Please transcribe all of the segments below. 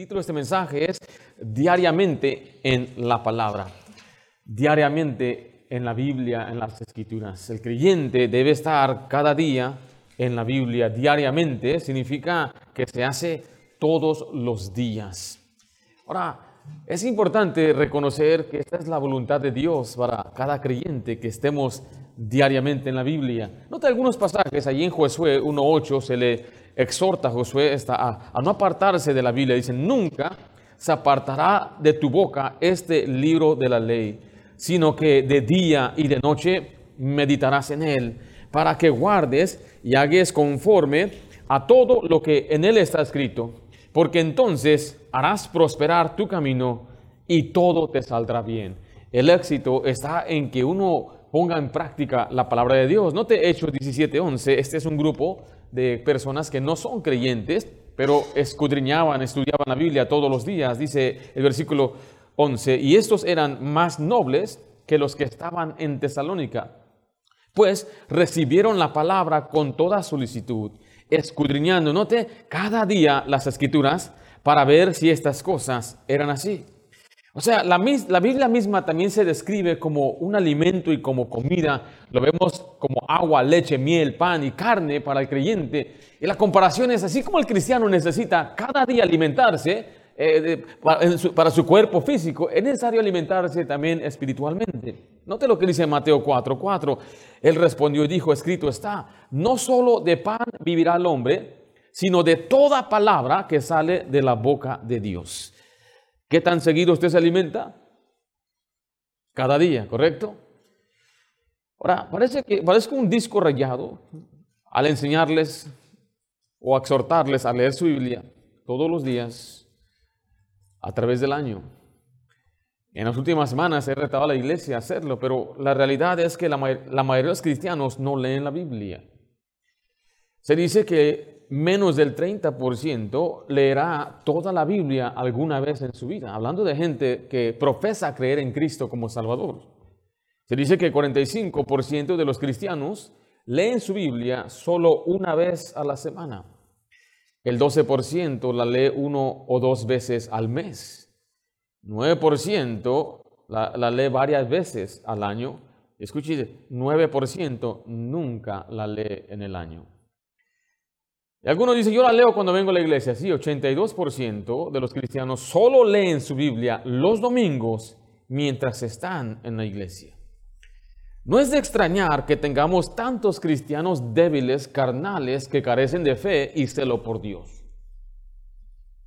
título de este mensaje es Diariamente en la palabra. Diariamente en la Biblia, en las escrituras. El creyente debe estar cada día en la Biblia. Diariamente significa que se hace todos los días. Ahora, es importante reconocer que esta es la voluntad de Dios para cada creyente que estemos diariamente en la Biblia. Nota algunos pasajes, allí en Josué 1.8 se le exhorta a Josué a, no apartarse de la Biblia. Dice, nunca se apartará de tu boca este libro de la ley, sino que de día y de noche meditarás en él, para que guardes y hagas conforme a todo lo que en él está escrito, porque entonces harás prosperar tu camino y todo te saldrá bien. El éxito está en que uno ponga en práctica la palabra de Dios. Note Hechos 17:11, este es un grupo de personas que no son creyentes, pero escudriñaban, estudiaban la Biblia todos los días, dice el versículo 11, y estos eran más nobles que los que estaban en Tesalónica, pues recibieron la palabra con toda solicitud, escudriñando, note, cada día las escrituras para ver si estas cosas eran así. O sea, la, Biblia misma también se describe como un alimento y como comida. Lo vemos como agua, leche, miel, pan y carne para el creyente. Y la comparación es así como el cristiano necesita cada día alimentarse eh, para, su cuerpo físico, es necesario alimentarse también espiritualmente. Note lo que dice Mateo 4:4. 4. Él respondió y dijo, escrito está, no solo de pan vivirá el hombre, sino de toda palabra que sale de la boca de Dios. ¿Qué tan seguido usted se alimenta? Cada día, ¿correcto? Ahora, parece que parezco un disco rayado al enseñarles o exhortarles a leer su Biblia todos los días a través del año. En las últimas semanas he retado a la iglesia a hacerlo, pero la realidad es que la, la mayoría de los cristianos no leen la Biblia. Se dice que menos del 30% leerá toda la Biblia alguna vez en su vida, hablando de gente que profesa creer en Cristo como Salvador. Se dice que 45% de los cristianos leen su Biblia solo una vez a la semana. El 12% la lee uno o dos veces al mes. 9% la, la lee varias veces al año. Escuche, 9% nunca la lee en el año. Y algunos dicen, yo la leo cuando vengo a la iglesia. Sí, 82% de los cristianos solo leen su Biblia los domingos mientras están en la iglesia. No es de extrañar que tengamos tantos cristianos débiles, carnales, que carecen de fe y celo por Dios.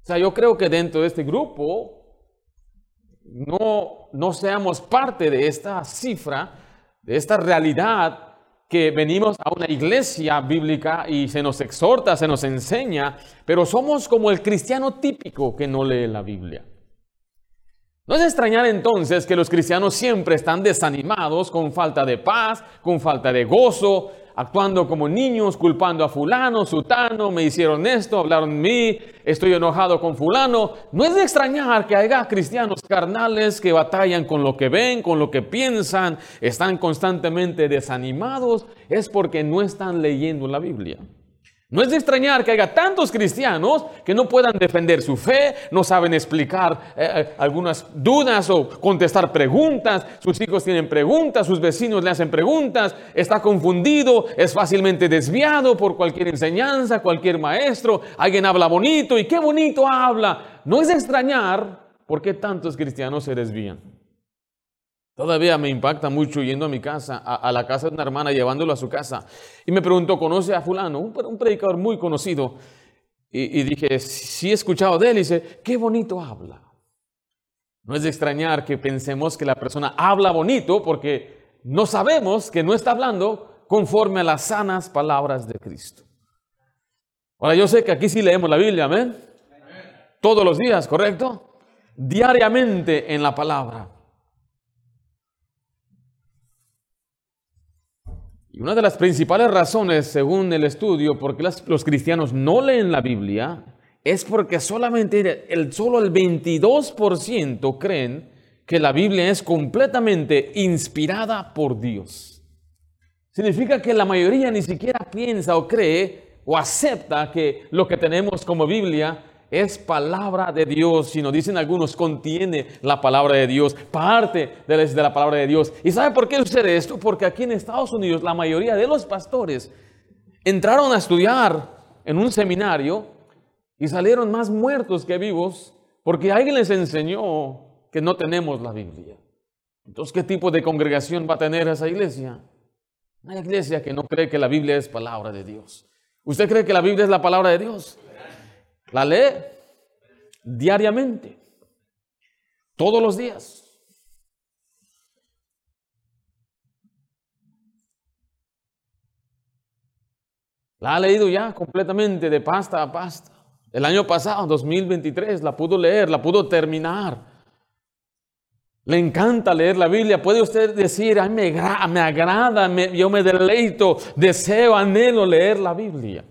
O sea, yo creo que dentro de este grupo no, no seamos parte de esta cifra, de esta realidad que venimos a una iglesia bíblica y se nos exhorta, se nos enseña, pero somos como el cristiano típico que no lee la Biblia. No es extrañar entonces que los cristianos siempre están desanimados, con falta de paz, con falta de gozo, actuando como niños, culpando a fulano, sutano, me hicieron esto, hablaron de mí, estoy enojado con fulano. No es de extrañar que haya cristianos carnales que batallan con lo que ven, con lo que piensan, están constantemente desanimados, es porque no están leyendo la Biblia. No es de extrañar que haya tantos cristianos que no puedan defender su fe, no saben explicar eh, eh, algunas dudas o contestar preguntas, sus hijos tienen preguntas, sus vecinos le hacen preguntas, está confundido, es fácilmente desviado por cualquier enseñanza, cualquier maestro, alguien habla bonito y qué bonito habla. No es de extrañar por qué tantos cristianos se desvían. Todavía me impacta mucho yendo a mi casa, a, la casa de una hermana, llevándolo a su casa. Y me preguntó, ¿conoce a fulano? Un, predicador muy conocido. Y, dije, sí he escuchado de él. Y dice, qué bonito habla. No es de extrañar que pensemos que la persona habla bonito porque no sabemos que no está hablando conforme a las sanas palabras de Cristo. Ahora yo sé que aquí sí leemos la Biblia, amén. Todos los días, ¿correcto? Diariamente en la palabra. Y una de las principales razones, según el estudio, por qué los cristianos no leen la Biblia, es porque solamente el, solo el 22% creen que la Biblia es completamente inspirada por Dios. Significa que la mayoría ni siquiera piensa o cree o acepta que lo que tenemos como Biblia es palabra de Dios, sino dicen algunos, contiene la palabra de Dios, parte de la, palabra de Dios. ¿Y sabe por qué sucede esto? Porque aquí en Estados Unidos la mayoría de los pastores entraron a estudiar en un seminario y salieron más muertos que vivos porque alguien les enseñó que no tenemos la Biblia. Entonces, ¿qué tipo de congregación va a tener esa iglesia? Una iglesia que no cree que la Biblia es palabra de Dios. ¿Usted cree que la Biblia es la palabra de Dios? La lee diariamente, todos los días. La ha leído ya completamente de pasta a pasta. El año pasado, 2023, la pudo leer, la pudo terminar. Le encanta leer la Biblia. Puede usted decir, Ay, me, me agrada, yo me deleito, deseo, anhelo leer la Biblia.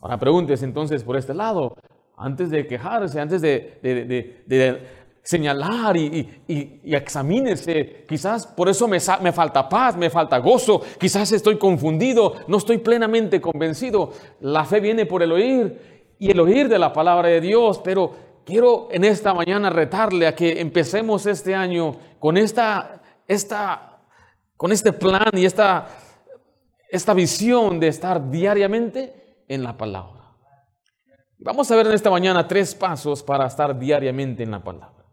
Ahora pregúntese entonces por este lado, antes de quejarse, antes de, señalar y, examínese, quizás por eso me, me falta paz, me falta gozo, quizás estoy confundido, no estoy plenamente convencido. La fe viene por el oír y el oír de la palabra de Dios, pero quiero en esta mañana retarle a que empecemos este año con esta, esta con este plan y esta, esta visión de estar diariamente en la palabra. Vamos a ver en esta mañana tres pasos para estar diariamente en la palabra.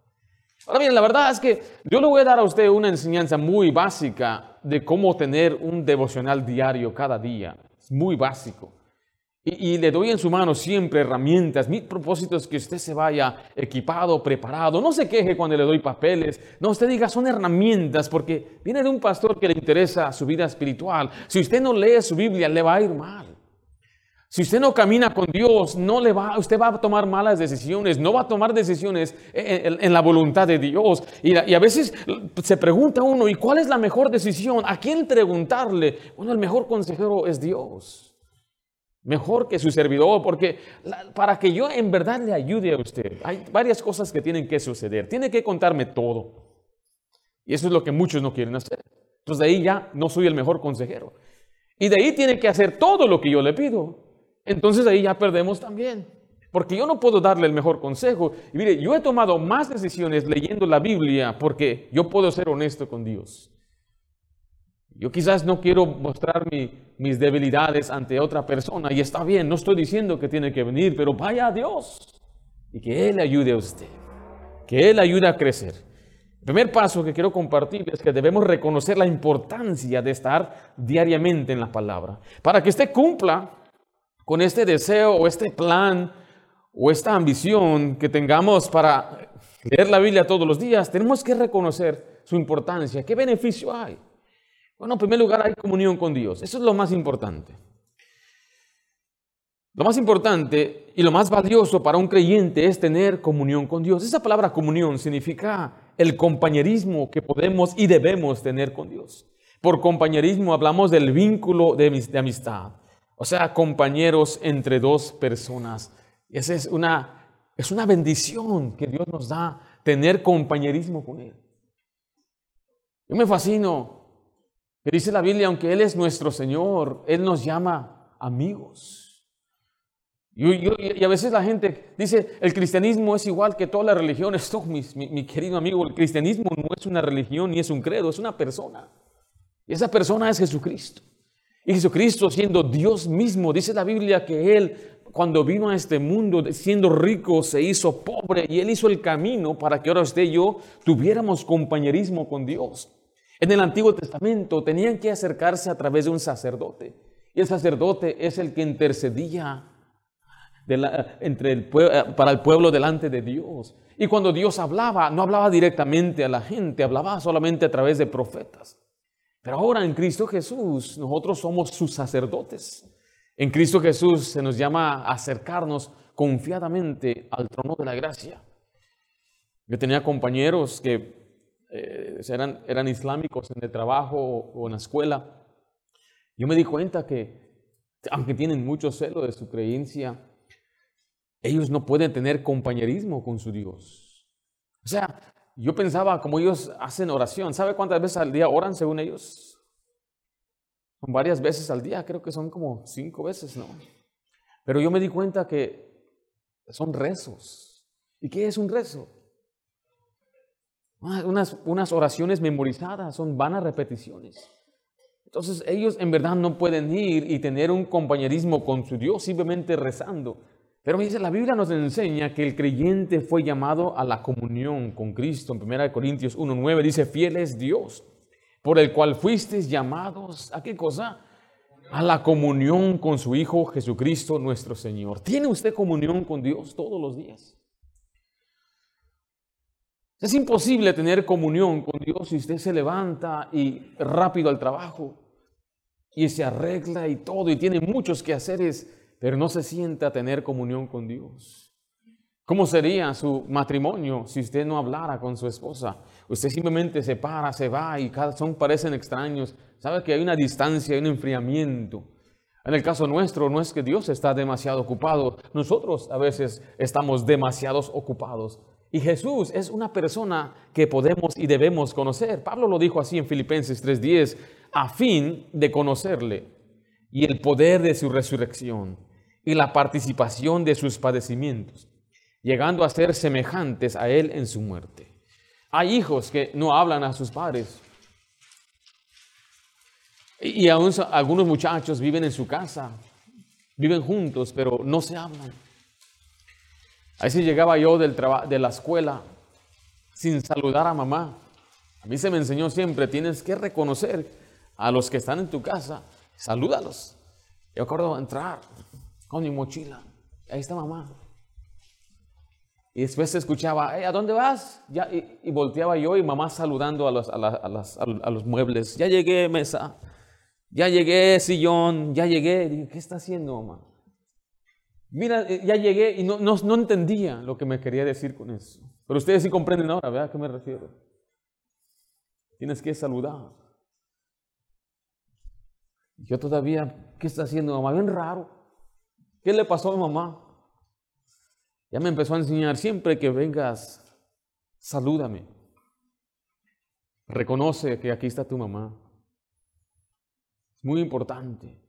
Ahora bien, la verdad es que yo le voy a dar a usted una enseñanza muy básica de cómo tener un devocional diario cada día. Es muy básico. Y, le doy en su mano siempre herramientas. Mi propósito es que usted se vaya equipado, preparado. No se queje cuando le doy papeles. No, usted diga, son herramientas porque viene de un pastor que le interesa su vida espiritual. Si usted no lee su Biblia, le va a ir mal. Si usted no camina con Dios, no le va, usted va a tomar malas decisiones, no va a tomar decisiones en, la voluntad de Dios. Y, a veces se pregunta uno, ¿y cuál es la mejor decisión? ¿A quién preguntarle? Bueno, el mejor consejero es Dios. Mejor que su servidor, porque para que yo en verdad le ayude a usted, hay varias cosas que tienen que suceder. Tiene que contarme todo. Y eso es lo que muchos no quieren hacer. Entonces de ahí ya no soy el mejor consejero. Y de ahí tiene que hacer todo lo que yo le pido entonces ahí ya perdemos también. Porque yo no puedo darle el mejor consejo. Y mire, yo he tomado más decisiones leyendo la Biblia porque yo puedo ser honesto con Dios. Yo quizás no quiero mostrar mis debilidades ante otra persona y está bien, no estoy diciendo que tiene que venir, pero vaya a Dios y que Él ayude a usted, que Él ayude a crecer. El primer paso que quiero compartir es que debemos reconocer la importancia de estar diariamente en la palabra. Para que usted cumpla con este deseo o este plan o esta ambición que tengamos para leer la Biblia todos los días, tenemos que reconocer su importancia. ¿Qué beneficio hay? Bueno, en primer lugar hay comunión con Dios. Eso es lo más importante. Lo más importante y lo más valioso para un creyente es tener comunión con Dios. Esa palabra comunión significa el compañerismo que podemos y debemos tener con Dios. Por compañerismo hablamos del vínculo de, amistad. O sea, compañeros entre dos personas. Esa es una, es una bendición que Dios nos da, tener compañerismo con Él. Yo me fascino que dice la Biblia, aunque Él es nuestro Señor, Él nos llama amigos. y a veces la gente dice, el cristianismo es igual que todas las religiones. No, mi, mi, querido amigo, el cristianismo no es una religión ni es un credo, es una persona. Y esa persona es Jesucristo. Y Jesucristo siendo Dios mismo, dice la Biblia que Él cuando vino a este mundo siendo rico se hizo pobre y Él hizo el camino para que ahora usted y yo tuviéramos compañerismo con Dios. En el Antiguo Testamento tenían que acercarse a través de un sacerdote. Y el sacerdote es el que intercedía entre el, para el pueblo delante de Dios. Y cuando Dios hablaba, no hablaba directamente a la gente, hablaba solamente a través de profetas. Pero ahora en Cristo Jesús nosotros somos sus sacerdotes. En Cristo Jesús se nos llama a acercarnos confiadamente al trono de la gracia. Yo tenía compañeros que eh, eran, eran islámicos en el trabajo o en la escuela. Yo me di cuenta que, aunque tienen mucho celo de su creencia, ellos no pueden tener compañerismo con su Dios. O sea, yo pensaba, como ellos hacen oración, ¿sabe cuántas veces al día oran según ellos? Son varias veces al día, creo que son como cinco veces, ¿no? Pero yo me di cuenta que son rezos. ¿Y qué es un rezo? Ah, unas, unas oraciones memorizadas, son vanas repeticiones. Entonces ellos en verdad no pueden ir y tener un compañerismo con su Dios simplemente rezando. Pero me dice, la Biblia nos enseña que el creyente fue llamado a la comunión con Cristo. En 1 Corintios 1.9 dice, fiel es Dios, por el cual fuisteis llamados, ¿a qué cosa? A la comunión con su Hijo Jesucristo nuestro Señor. ¿Tiene usted comunión con Dios todos los días? Es imposible tener comunión con Dios si usted se levanta y rápido al trabajo y se arregla y todo y tiene muchos quehaceres, pero no se sienta a tener comunión con Dios. ¿Cómo sería su matrimonio si usted no hablara con su esposa? Usted simplemente se para, se va y cada son parecen extraños. Sabe que hay una distancia, hay un enfriamiento. En el caso nuestro, no es que Dios está demasiado ocupado, nosotros a veces estamos demasiados ocupados. Y Jesús es una persona que podemos y debemos conocer. Pablo lo dijo así en Filipenses 3:10, a fin de conocerle y el poder de su resurrección y la participación de sus padecimientos, llegando a ser semejantes a él en su muerte. Hay hijos que no hablan a sus padres. Y aún algunos muchachos viven en su casa, viven juntos, pero no se hablan. Ahí sí llegaba yo del de la escuela sin saludar a mamá. A mí se me enseñó siempre, tienes que reconocer a los que están en tu casa, salúdalos. Yo acuerdo entrar con mi mochila, ahí está mamá. Y después se escuchaba, ¿a dónde vas? Y, volteaba yo y mamá saludando a los, muebles. Ya llegué, mesa. Ya llegué, sillón. Ya llegué. ¿qué está haciendo, mamá? Mira, eh, ya llegué y no, no, entendía lo que me quería decir con eso. Pero ustedes sí comprenden ahora, ¿verdad a qué me refiero? Tienes que saludar. Yo todavía, ¿qué está haciendo mamá? Bien raro. ¿Qué le pasó a mi mamá? Ya me empezó a enseñar, siempre que vengas, salúdame. Reconoce que aquí está tu mamá. Es muy importante.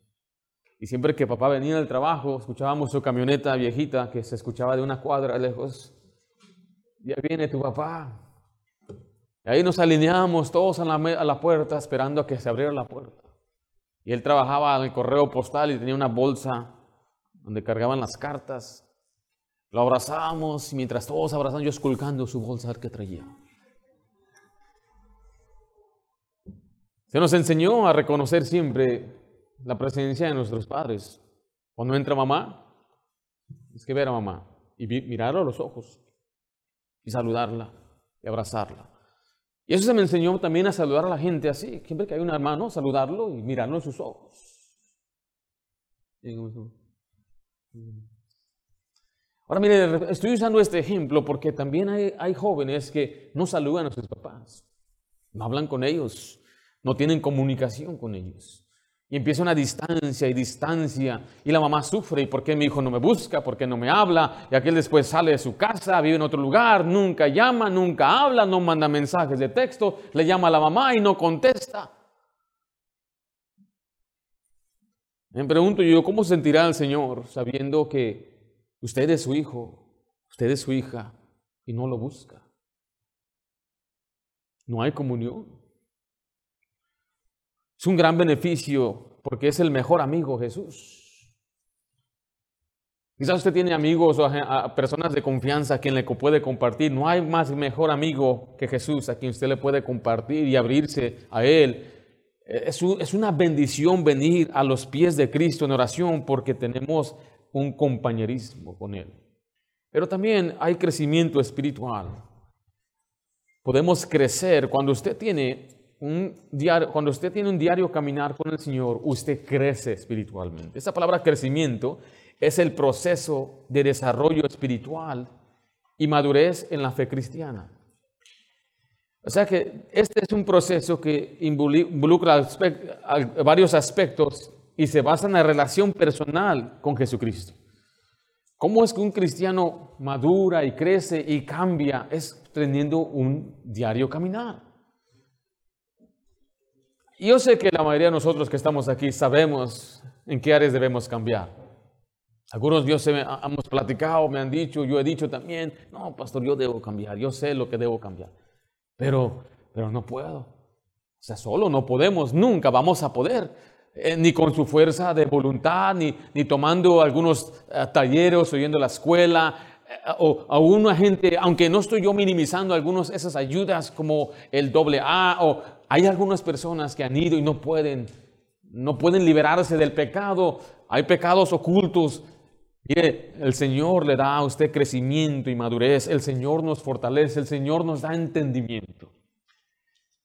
Y siempre que papá venía del trabajo, escuchábamos su camioneta viejita que se escuchaba de una cuadra lejos. Ya viene tu papá. Y ahí nos alineamos todos a la, a la puerta esperando a que se abriera la puerta. Y él trabajaba en el correo postal y tenía una bolsa donde cargaban las cartas. Lo abrazábamos y mientras todos abrazaban, yo esculcando su bolsa qué traía. Se nos enseñó a reconocer siempre la presencia de nuestros padres. Cuando entra mamá, es que ver a mamá y mirarla a los ojos y saludarla y abrazarla. Y eso se me enseñó también a saludar a la gente así. Siempre que hay un hermano, saludarlo y mirarlo en sus ojos. Ahora mire, estoy usando este ejemplo porque también hay, hay jóvenes que no saludan a sus papás, no hablan con ellos, no tienen comunicación con ellos. Y empieza una distancia y distancia. Y la mamá sufre. ¿Y por qué mi hijo no me busca? ¿Por qué no me habla? Y aquel después sale de su casa, vive en otro lugar, nunca llama, nunca habla, no manda mensajes de texto, le llama a la mamá y no contesta. Me pregunto yo, ¿cómo sentirá el Señor sabiendo que usted es su hijo, usted es su hija y no lo busca? No hay comunión. Es un gran beneficio porque es el mejor amigo Jesús. Quizás usted tiene amigos o personas de confianza a quien le puede compartir. No hay más mejor amigo que Jesús a quien usted le puede compartir y abrirse a Él. Es, una bendición venir a los pies de Cristo en oración porque tenemos un compañerismo con Él. Pero también hay crecimiento espiritual. Podemos crecer cuando usted tiene un diario, cuando usted tiene un diario caminar con el Señor, usted crece espiritualmente. Esa palabra crecimiento es el proceso de desarrollo espiritual y madurez en la fe cristiana. O sea que este es un proceso que involucra varios aspectos y se basa en la relación personal con Jesucristo. ¿Cómo es que un cristiano madura y crece y cambia? Es teniendo un diario caminar. Yo sé que la mayoría de nosotros que estamos aquí sabemos en qué áreas debemos cambiar. Algunos Dios se me, hemos platicado, me han dicho, yo he dicho también, no, pastor, yo debo cambiar, yo sé lo que debo cambiar, pero, pero no puedo. O sea, solo no podemos, nunca vamos a poder, eh, ni con su fuerza de voluntad, ni, ni tomando algunos eh, talleres, oyendo la escuela, eh, o a una gente, aunque no estoy yo minimizando algunas esas ayudas como el doble A, o hay algunas personas que han ido y no pueden, no pueden liberarse del pecado, hay pecados ocultos El Señor le da a usted crecimiento y madurez, el Señor nos fortalece, el Señor nos da entendimiento.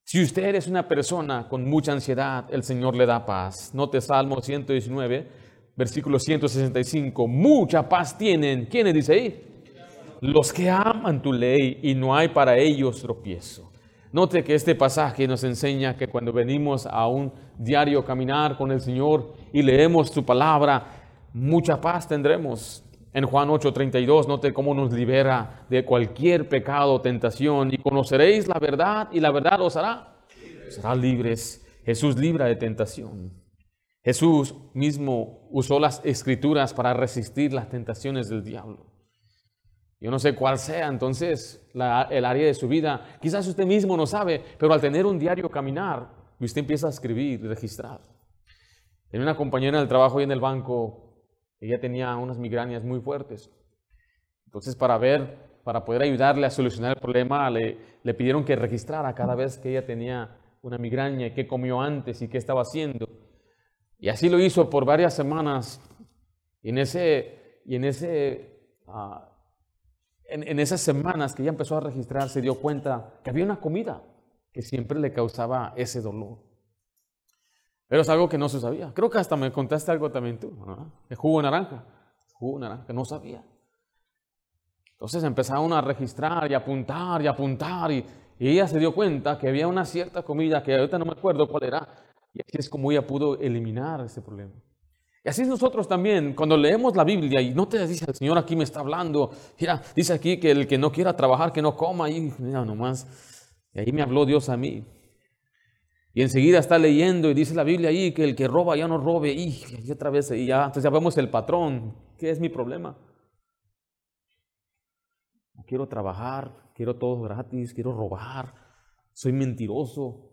Si usted es una persona con mucha ansiedad, el Señor le da paz. Note Salmo 119, versículo 165. Mucha paz tienen. ¿Quiénes dice ahí? Los que aman tu ley y no hay para ellos tropiezo. Note que este pasaje nos enseña que cuando venimos a un diario caminar con el Señor y leemos su palabra, mucha paz tendremos. En Juan 8:32, note cómo nos libera de cualquier pecado o tentación y conoceréis la verdad y la verdad os hará. Será libres. Jesús libra de tentación. Jesús mismo usó las escrituras para resistir las tentaciones del diablo. Yo no sé cuál sea entonces el área de su vida. Quizás usted mismo no sabe, pero al tener un diario caminar, usted empieza a escribir y registrar. Tenía una compañera del trabajo y en el banco ella tenía unas migrañas muy fuertes. Entonces, para ver, para poder ayudarle a solucionar el problema, le, pidieron que registrara cada vez que ella tenía una migraña, qué comió antes y qué estaba haciendo. Y así lo hizo por varias semanas. Y en, ese, y en, ese, ah, en esas semanas que ella empezó a registrar, se dio cuenta que había una comida que siempre le causaba ese dolor. Pero es algo que no se sabía. Creo que hasta me contaste algo también tú, ¿no? El jugo de naranja. jugo de naranja, no sabía. Entonces empezaron a registrar y apuntar y apuntar y, ella se dio cuenta que había una cierta comida que ahorita no me acuerdo cuál era. Y así es como ella pudo eliminar ese problema. Y así nosotros también, cuando leemos la Biblia y no te dice el Señor aquí me está hablando, mira, dice aquí que el que no quiera trabajar, que no coma, y mira nomás, y ahí me habló Dios a mí. Y enseguida está leyendo y dice la Biblia ahí que el que roba ya no robe. Y, otra vez, y ya, entonces ya vemos el patrón. ¿Qué es mi problema? quiero trabajar, quiero todo gratis, quiero robar, soy mentiroso.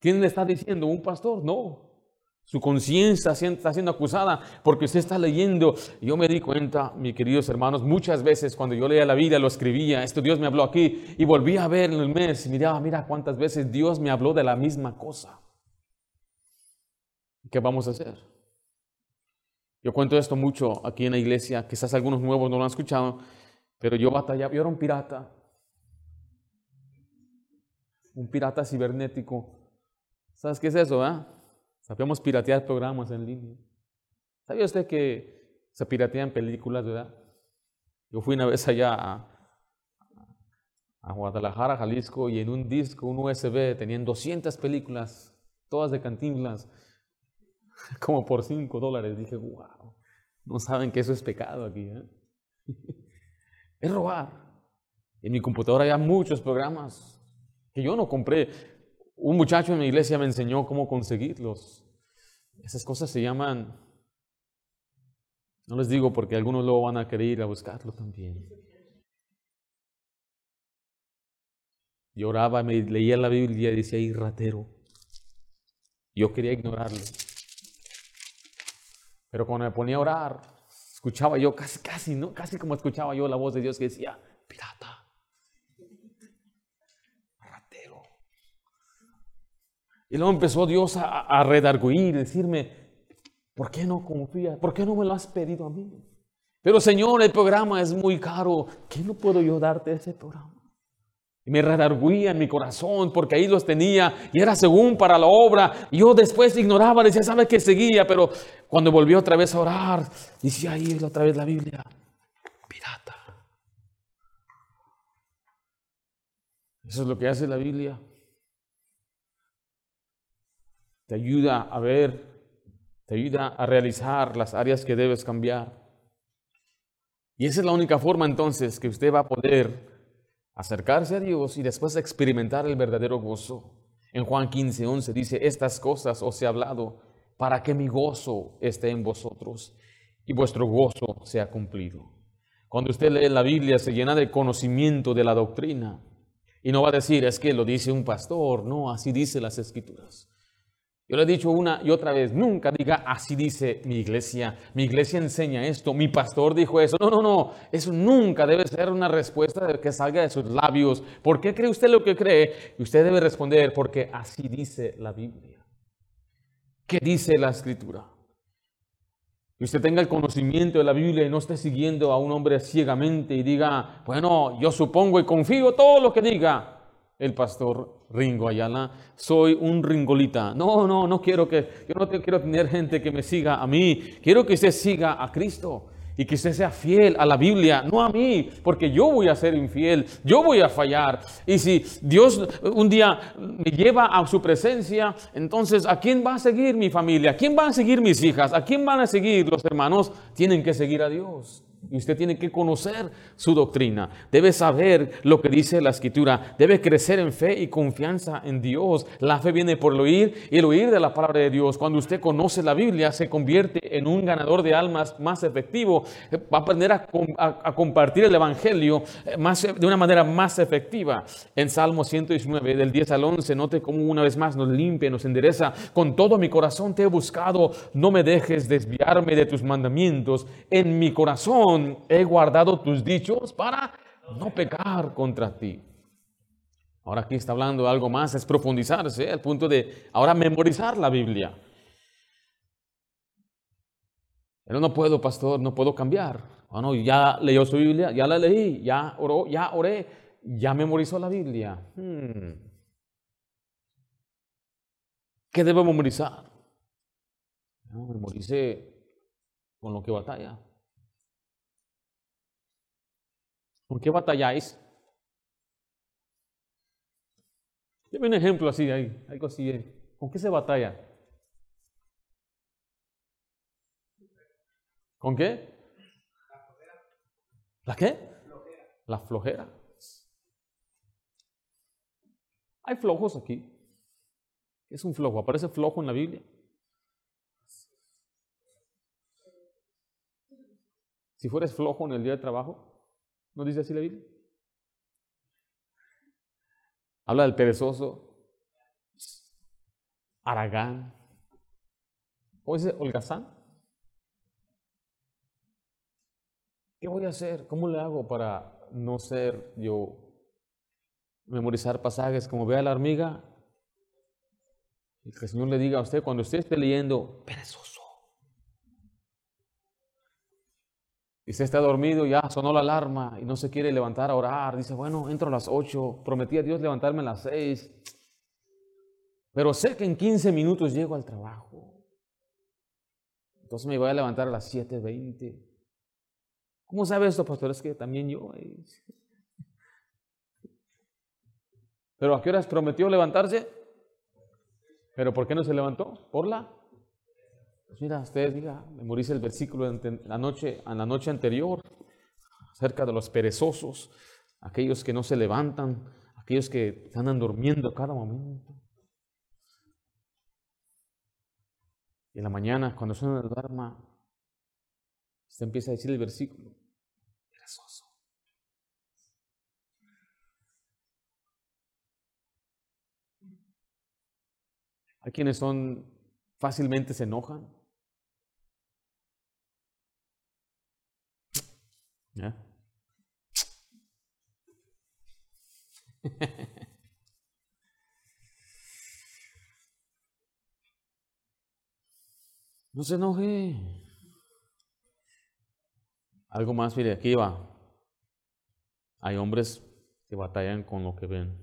¿Quién le está diciendo? ¿Un pastor? No. Su conciencia está siendo acusada porque usted está leyendo. Yo me di cuenta, mis queridos hermanos, muchas veces cuando yo leía la Biblia, lo escribía, esto Dios me habló aquí, y volví a ver en el mes y miraba, mira cuántas veces Dios me habló de la misma cosa. ¿Qué vamos a hacer? Yo cuento esto mucho aquí en la iglesia, quizás algunos nuevos no lo han escuchado, pero yo batallaba, yo era un pirata, un pirata cibernético. ¿Sabes qué es eso? Eh? Sabemos piratear programas en línea. ¿Sabía usted que se piratean películas, verdad? Yo fui una vez allá a, a Guadalajara, Jalisco, y en un disco, un USB, tenían 200 películas, todas de cantinflas, como por 5 dólares. Dije, wow, no saben que eso es pecado aquí. ¿eh? es robar. En mi computadora hay muchos programas que yo no compré. Un muchacho en mi iglesia me enseñó cómo conseguirlos. Esas cosas se llaman, no les digo porque algunos luego van a querer ir a buscarlo también. Lloraba, me leía la Biblia y decía, ahí ratero. Yo quería ignorarlo. Pero cuando me ponía a orar, escuchaba yo casi, casi, ¿no? Casi como escuchaba yo la voz de Dios que decía, Y luego empezó Dios a, a redarguir, decirme, ¿por qué no confías? ¿Por qué no me lo has pedido a mí? Pero Señor, el programa es muy caro. ¿Qué no puedo yo darte ese programa? Y me redarguía en mi corazón porque ahí los tenía y era según para la obra. Y yo después ignoraba, decía, ¿sabe que seguía? Pero cuando volvió otra vez a orar, decía ahí otra vez la Biblia, pirata. Eso es lo que hace la Biblia te ayuda a ver, te ayuda a realizar las áreas que debes cambiar. Y esa es la única forma entonces que usted va a poder acercarse a Dios y después experimentar el verdadero gozo. En Juan 15, 11 dice, estas cosas os he hablado para que mi gozo esté en vosotros y vuestro gozo sea cumplido. Cuando usted lee la Biblia se llena de conocimiento de la doctrina y no va a decir, es que lo dice un pastor, no, así dice las escrituras. Yo le he dicho una y otra vez, nunca diga, así dice mi iglesia, mi iglesia enseña esto, mi pastor dijo eso. No, no, no, eso nunca debe ser una respuesta que salga de sus labios. ¿Por qué cree usted lo que cree? Y usted debe responder, porque así dice la Biblia. ¿Qué dice la escritura? Y usted tenga el conocimiento de la Biblia y no esté siguiendo a un hombre ciegamente y diga, bueno, yo supongo y confío todo lo que diga el pastor Ringo Ayala, soy un ringolita. No, no, no quiero que, yo no quiero tener gente que me siga a mí, quiero que usted siga a Cristo y que usted sea fiel a la Biblia, no a mí, porque yo voy a ser infiel, yo voy a fallar. Y si Dios un día me lleva a su presencia, entonces ¿a quién va a seguir mi familia? ¿A quién van a seguir mis hijas? ¿A quién van a seguir los hermanos? Tienen que seguir a Dios. Y usted tiene que conocer su doctrina, debe saber lo que dice la escritura, debe crecer en fe y confianza en Dios. La fe viene por el oír y el oír de la palabra de Dios. Cuando usted conoce la Biblia, se convierte en un ganador de almas más efectivo. Va a aprender a, compartir el Evangelio eh, más, de una manera más efectiva. En Salmo 119, del 10 al 11, note cómo una vez más nos limpia, nos endereza. Con todo mi corazón te he buscado, no me dejes desviarme de tus mandamientos. En mi corazón he guardado tus dichos para no pecar contra ti. Ahora aquí está hablando de algo más, es profundizarse al punto de ahora memorizar la Biblia. Pero no puedo, pastor, no puedo cambiar. Bueno, ya leyó su Biblia, ya la leí, ya oró, ya oré, ya memorizó la Biblia. Hmm. ¿Qué debo memorizar? No, con lo que batalla. ¿Con qué batalláis? Dime un ejemplo así, ahí, algo así. ¿Con qué se batalla? ¿Con qué? ¿La qué? La flojera. Hay flojos aquí. ¿Qué es un flojo? ¿Aparece flojo en la Biblia? Si fueres flojo en el día de trabajo, ¿No dice así la Biblia? Habla del perezoso, Aragán, ¿o dice holgazán? ¿Qué voy a hacer? ¿Cómo le hago para no ser yo memorizar pasajes como vea la hormiga? Y que el Señor le diga a usted cuando usted esté leyendo, perezoso. Y está dormido, ya sonó la alarma y no se quiere levantar a orar. Dice, bueno, entro a las 8, prometí a Dios levantarme a las 6. Pero sé que en 15 minutos llego al trabajo. Entonces me voy a levantar a las 7.20. ¿Cómo sabe esto, pastor? Es que también yo. Pero ¿a qué horas prometió levantarse? ¿Pero por qué no se levantó? Por la pues mira, usted diga, memorice el versículo de la noche, en la noche anterior acerca de los perezosos, aquellos que no se levantan, aquellos que andan durmiendo cada momento. Y en la mañana, cuando suena el alarma, usted empieza a decir el versículo, perezoso. Hay quienes son fácilmente se enojan. No se enoje. Algo más, mire, aquí va. Hay hombres que batallan con lo que ven.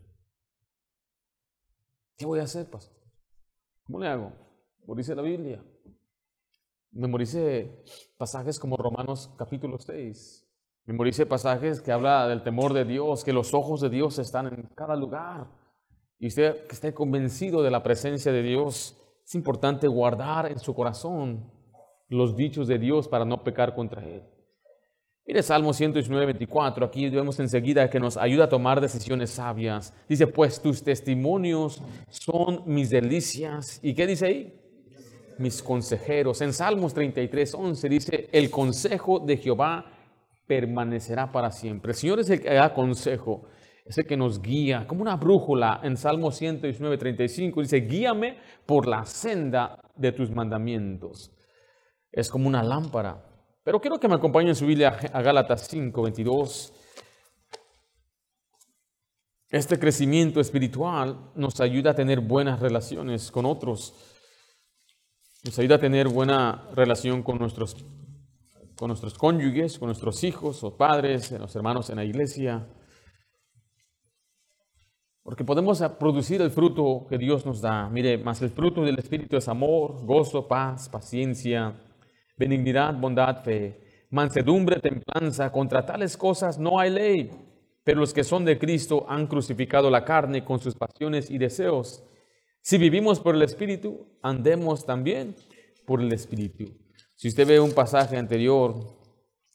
¿Qué voy a hacer, pastor? ¿Cómo le hago? Memorice la Biblia. Memorice pasajes como Romanos capítulo 6. Memorice pasajes que habla del temor de Dios, que los ojos de Dios están en cada lugar. Y usted que esté convencido de la presencia de Dios, es importante guardar en su corazón los dichos de Dios para no pecar contra Él. Mire Salmo 119, 24, aquí vemos enseguida que nos ayuda a tomar decisiones sabias. Dice, pues tus testimonios son mis delicias. ¿Y qué dice ahí? mis consejeros. En Salmos 33, 11 dice, el consejo de Jehová permanecerá para siempre. El Señor es el que da consejo, es el que nos guía, como una brújula. En Salmo 119, 35 dice, guíame por la senda de tus mandamientos. Es como una lámpara. Pero quiero que me acompañen en su Biblia a Gálatas 5, 22. Este crecimiento espiritual nos ayuda a tener buenas relaciones con otros. Nos ayuda a tener buena relación con nuestros, con nuestros cónyuges, con nuestros hijos o padres, los hermanos en la iglesia. Porque podemos producir el fruto que Dios nos da. Mire, más el fruto del Espíritu es amor, gozo, paz, paciencia, benignidad, bondad, fe, mansedumbre, templanza. Contra tales cosas no hay ley. Pero los que son de Cristo han crucificado la carne con sus pasiones y deseos. Si vivimos por el Espíritu, andemos también por el Espíritu. Si usted ve un pasaje anterior,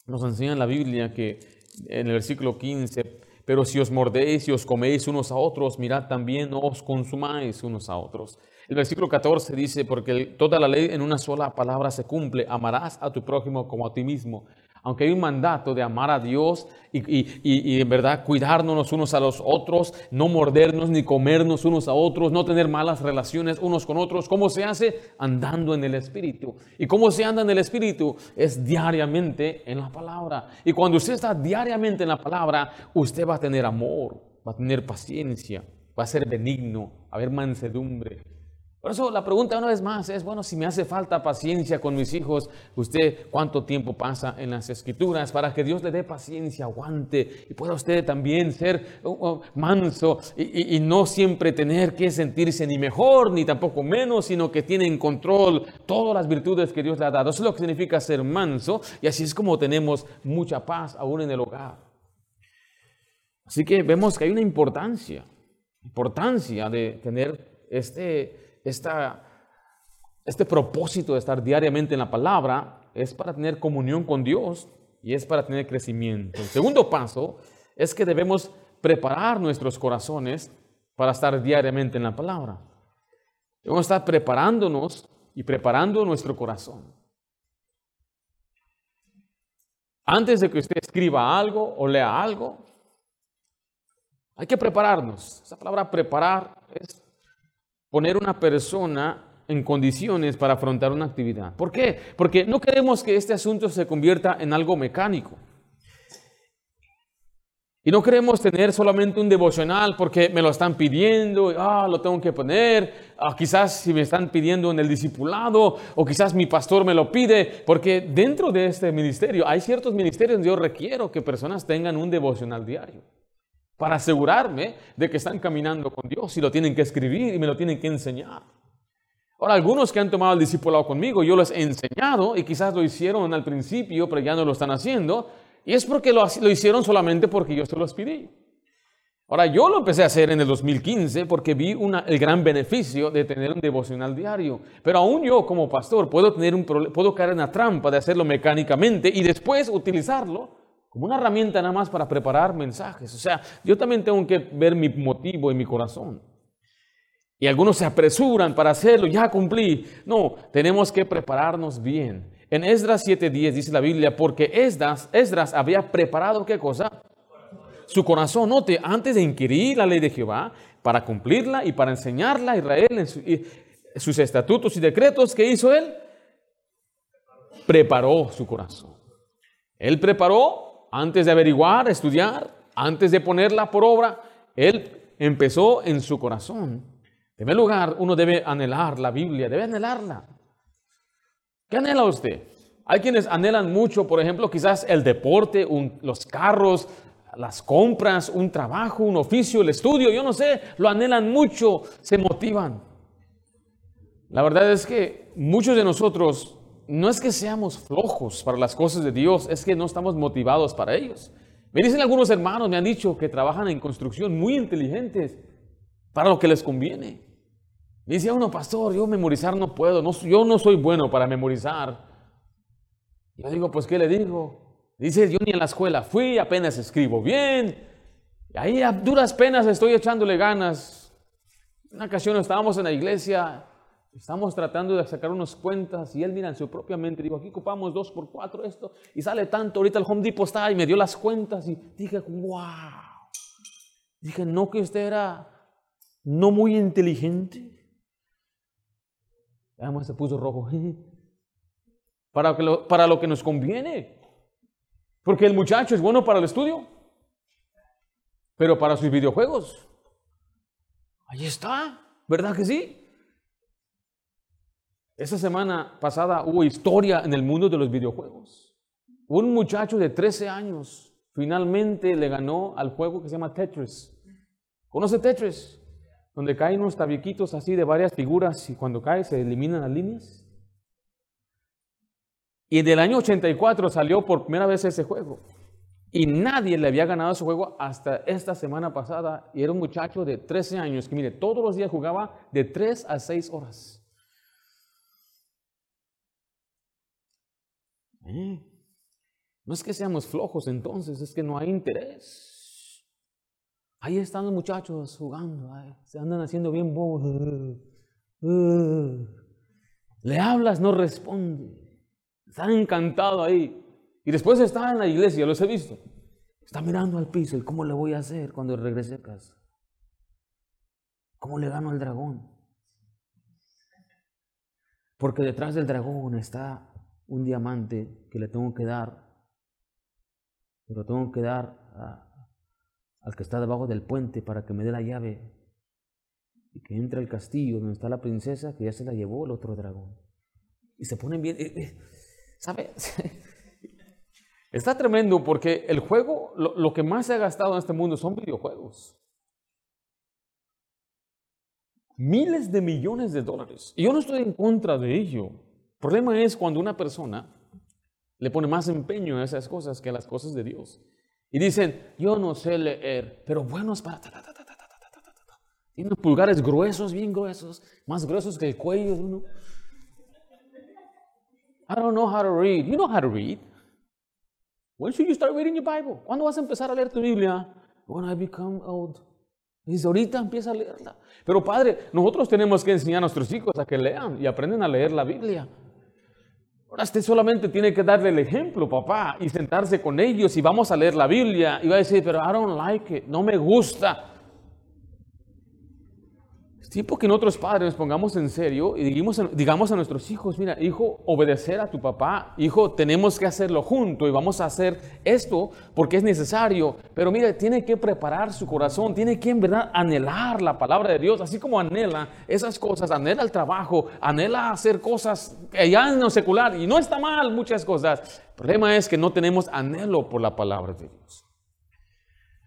nos enseña en la Biblia que en el versículo 15, pero si os mordéis y os coméis unos a otros, mirad también, no os consumáis unos a otros. El versículo 14 dice, porque toda la ley en una sola palabra se cumple, amarás a tu prójimo como a ti mismo aunque hay un mandato de amar a Dios y, en verdad cuidarnos unos a los otros, no mordernos ni comernos unos a otros, no tener malas relaciones unos con otros, ¿cómo se hace? Andando en el Espíritu. ¿Y cómo se anda en el Espíritu? Es diariamente en la palabra. Y cuando usted está diariamente en la palabra, usted va a tener amor, va a tener paciencia, va a ser benigno, va a haber mansedumbre, por eso la pregunta una vez más es, bueno, si me hace falta paciencia con mis hijos, usted cuánto tiempo pasa en las escrituras para que Dios le dé paciencia, aguante y pueda usted también ser uh, uh, manso y, no siempre tener que sentirse ni mejor ni tampoco menos, sino que tiene en control todas las virtudes que Dios le ha dado. Eso es lo que significa ser manso y así es como tenemos mucha paz aún en el hogar. Así que vemos que hay una importancia, importancia de tener este este propósito de estar diariamente en la palabra es para tener comunión con Dios y es para tener crecimiento. El segundo paso es que debemos preparar nuestros corazones para estar diariamente en la palabra. Debemos estar preparándonos y preparando nuestro corazón. Antes de que usted escriba algo o lea algo, hay que prepararnos. Esa palabra preparar es poner una persona en condiciones para afrontar una actividad. ¿Por qué? Porque no queremos que este asunto se convierta en algo mecánico. Y no queremos tener solamente un devocional porque me lo están pidiendo, ah, lo tengo que poner, ah, quizás si me están pidiendo en el discipulado, o quizás mi pastor me lo pide, porque dentro de este ministerio hay ciertos ministerios donde yo requiero que personas tengan un devocional diario para asegurarme de que están caminando con Dios y lo tienen que escribir y me lo tienen que enseñar. Ahora, algunos que han tomado el discipulado conmigo, yo les he enseñado y quizás lo hicieron al principio, pero ya no lo están haciendo, y es porque lo, hicieron solamente porque yo se los pedí. Ahora, yo lo empecé a hacer en el 2015 porque vi el gran beneficio de tener un devocional diario. Pero aún yo como pastor puedo, tener un, puedo caer en la trampa de hacerlo mecánicamente y después utilizarlo como una herramienta nada más para preparar mensajes. O sea, yo también tengo que ver mi motivo y mi corazón. Y algunos se apresuran para hacerlo, ya cumplí. No, tenemos que prepararnos bien. En Esdras 7:10 dice la Biblia, porque Esdras, Esdras había preparado qué cosa? Su corazón, note, antes de inquirir la ley de Jehová, para cumplirla y para enseñarla a Israel en sus estatutos y decretos, ¿qué hizo él? Preparó su corazón. Él preparó antes de averiguar, estudiar, antes de ponerla por obra, Él empezó en su corazón. En primer lugar, uno debe anhelar la Biblia, debe anhelarla. ¿Qué anhela usted? Hay quienes anhelan mucho, por ejemplo, quizás el deporte, los carros, las compras, un trabajo, un oficio, el estudio, yo no sé, lo anhelan mucho, se motivan. La verdad es que muchos de nosotros no es que seamos flojos para las cosas de Dios, es que no estamos motivados para ellos. Me dicen algunos hermanos, me han dicho que trabajan en construcción muy inteligentes para lo que les conviene. Me dice uno, pastor, yo memorizar no puedo, no, yo no soy bueno para memorizar. Yo digo, pues, ¿qué le digo? Dice, yo ni en la escuela fui, apenas escribo bien. Y ahí a duras penas estoy echándole ganas. Una ocasión estábamos en la iglesia Estamos tratando de sacar unas cuentas y él, mira, en su propia mente, digo, aquí ocupamos dos por cuatro esto y sale tanto. Ahorita el Home Depot está y me dio las cuentas y dije, wow. Dije, no que usted era no muy inteligente. Además se puso rojo. Para, para lo que nos conviene. Porque el muchacho es bueno para el estudio. Pero para sus videojuegos. Ahí está. ¿Verdad que sí? Esta semana pasada hubo historia en el mundo de los videojuegos. Un muchacho de 13 años finalmente le ganó al juego que se llama Tetris. ¿Conoce Tetris? Donde caen unos tabiquitos así de varias figuras y cuando cae se eliminan las líneas. Y en el año 84 salió por primera vez ese juego. Y nadie le había ganado ese juego hasta esta semana pasada. Y era un muchacho de 13 años que, mire, todos los días jugaba de 3 a 6 horas. ¿Eh? No es que seamos flojos entonces, es que no hay interés. Ahí están los muchachos jugando, se andan haciendo bien bobos. Le hablas, no responde. Están encantados ahí. Y después está en la iglesia, los he visto. Está mirando al piso y cómo le voy a hacer cuando regrese a casa. ¿Cómo le gano al dragón? Porque detrás del dragón está un diamante que le tengo que dar, pero tengo que dar al que está debajo del puente para que me dé la llave y que entre al castillo donde está la princesa que ya se la llevó el otro dragón. Y se ponen bien, eh, eh, ¿sabe? Está tremendo porque el juego, lo, lo, que más se ha gastado en este mundo son videojuegos. Miles de millones de dólares. Y yo no estoy en contra de ello. Problema es cuando una persona le pone más empeño a esas cosas que a las cosas de Dios. Y dicen, yo no sé leer, pero bueno es para... Tienen pulgares gruesos, bien gruesos, más gruesos que el cuello de uno. I don't know how to read. You know how to read. When should you start reading your Bible? ¿Cuándo vas a empezar a leer tu Biblia? When I become old. Dice, ahorita empieza a leerla. Pero padre, nosotros tenemos que enseñar a nuestros hijos a que lean y aprenden a leer la Biblia. Ahora usted solamente tiene que darle el ejemplo, papá, y sentarse con ellos y vamos a leer la Biblia. Y va a decir, pero I don't like it, no me gusta. Es tiempo que nosotros padres pongamos en serio y digamos, digamos a nuestros hijos, mira, hijo, obedecer a tu papá, hijo, tenemos que hacerlo junto y vamos a hacer esto porque es necesario. Pero mira, tiene que preparar su corazón, tiene que en verdad anhelar la palabra de Dios, así como anhela esas cosas, anhela el trabajo, anhela hacer cosas allá en lo secular. Y no está mal muchas cosas. El problema es que no tenemos anhelo por la palabra de Dios.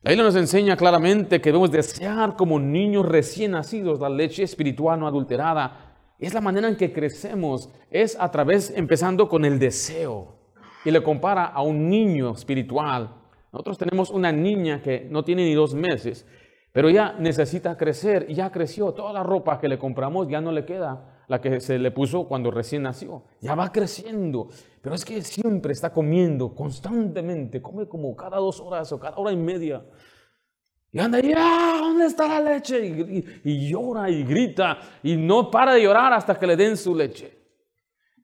La Biblia nos enseña claramente que debemos desear como niños recién nacidos la leche espiritual no adulterada. Es la manera en que crecemos, es a través, empezando con el deseo. Y le compara a un niño espiritual. Nosotros tenemos una niña que no tiene ni dos meses, pero ya necesita crecer ya creció. Toda la ropa que le compramos ya no le queda la que se le puso cuando recién nació. Ya va creciendo, pero es que siempre está comiendo constantemente, come como cada dos horas o cada hora y media. Y anda ah, ¿dónde está la leche? y, llora y grita y no para de llorar hasta que le den su leche.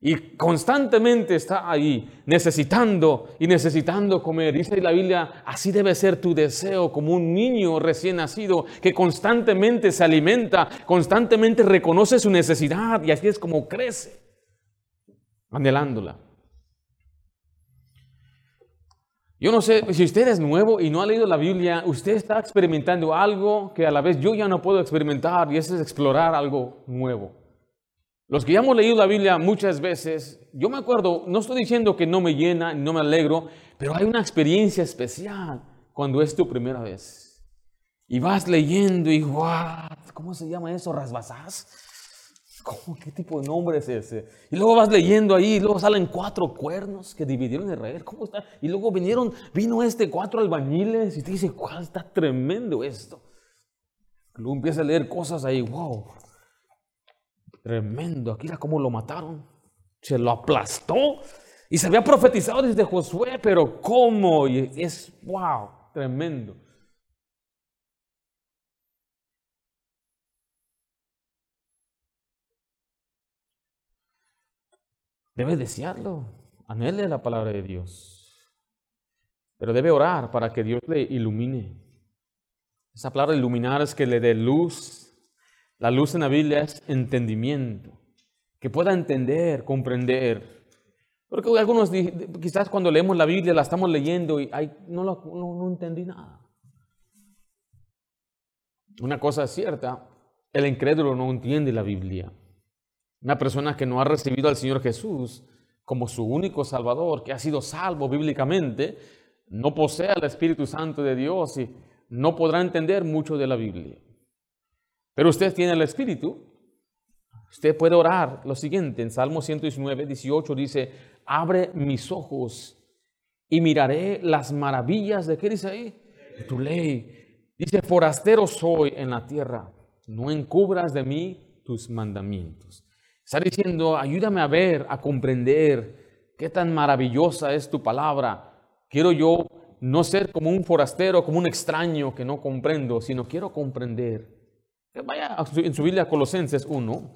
Y constantemente está ahí, necesitando y necesitando comer. Dice la Biblia, así debe ser tu deseo como un niño recién nacido que constantemente se alimenta, constantemente reconoce su necesidad y así es como crece, anhelándola. Yo no sé, si usted es nuevo y no ha leído la Biblia, usted está experimentando algo que a la vez yo ya no puedo experimentar y eso es explorar algo nuevo. Los que ya hemos leído la Biblia muchas veces, yo me acuerdo, no estoy diciendo que no me llena, no me alegro, pero hay una experiencia especial cuando es tu primera vez. Y vas leyendo y, wow, ¿cómo se llama eso? ¿Rasbasás? ¿Cómo, ¿Qué tipo de nombre es ese? Y luego vas leyendo ahí, y luego salen cuatro cuernos que dividieron Israel. ¿Cómo está? Y luego vinieron, vino este cuatro albañiles y te dice, ¿cuál está tremendo esto? Luego empieza a leer cosas ahí, wow, Tremendo. Aquí era cómo lo mataron. Se lo aplastó. Y se había profetizado desde Josué, pero ¿cómo? Y es, wow, tremendo. debe desearlo, anhele la palabra de Dios. Pero debe orar para que Dios le ilumine. Esa palabra iluminar es que le dé luz. La luz en la Biblia es entendimiento. Que pueda entender, comprender. Porque algunos quizás cuando leemos la Biblia la estamos leyendo y no, no, no entendí nada. Una cosa es cierta, el incrédulo no entiende la Biblia. Una persona que no ha recibido al Señor Jesús como su único Salvador, que ha sido salvo bíblicamente, no posee al Espíritu Santo de Dios y no podrá entender mucho de la Biblia. Pero usted tiene el Espíritu. Usted puede orar lo siguiente. En Salmo 119, 18 dice, abre mis ojos y miraré las maravillas de, ¿qué dice ahí? De tu ley. Dice, forastero soy en la tierra, no encubras de mí tus mandamientos. Está diciendo, ayúdame a ver, a comprender qué tan maravillosa es tu palabra. Quiero yo no ser como un forastero, como un extraño que no comprendo, sino quiero comprender. Vaya en su Biblia Colosenses 1.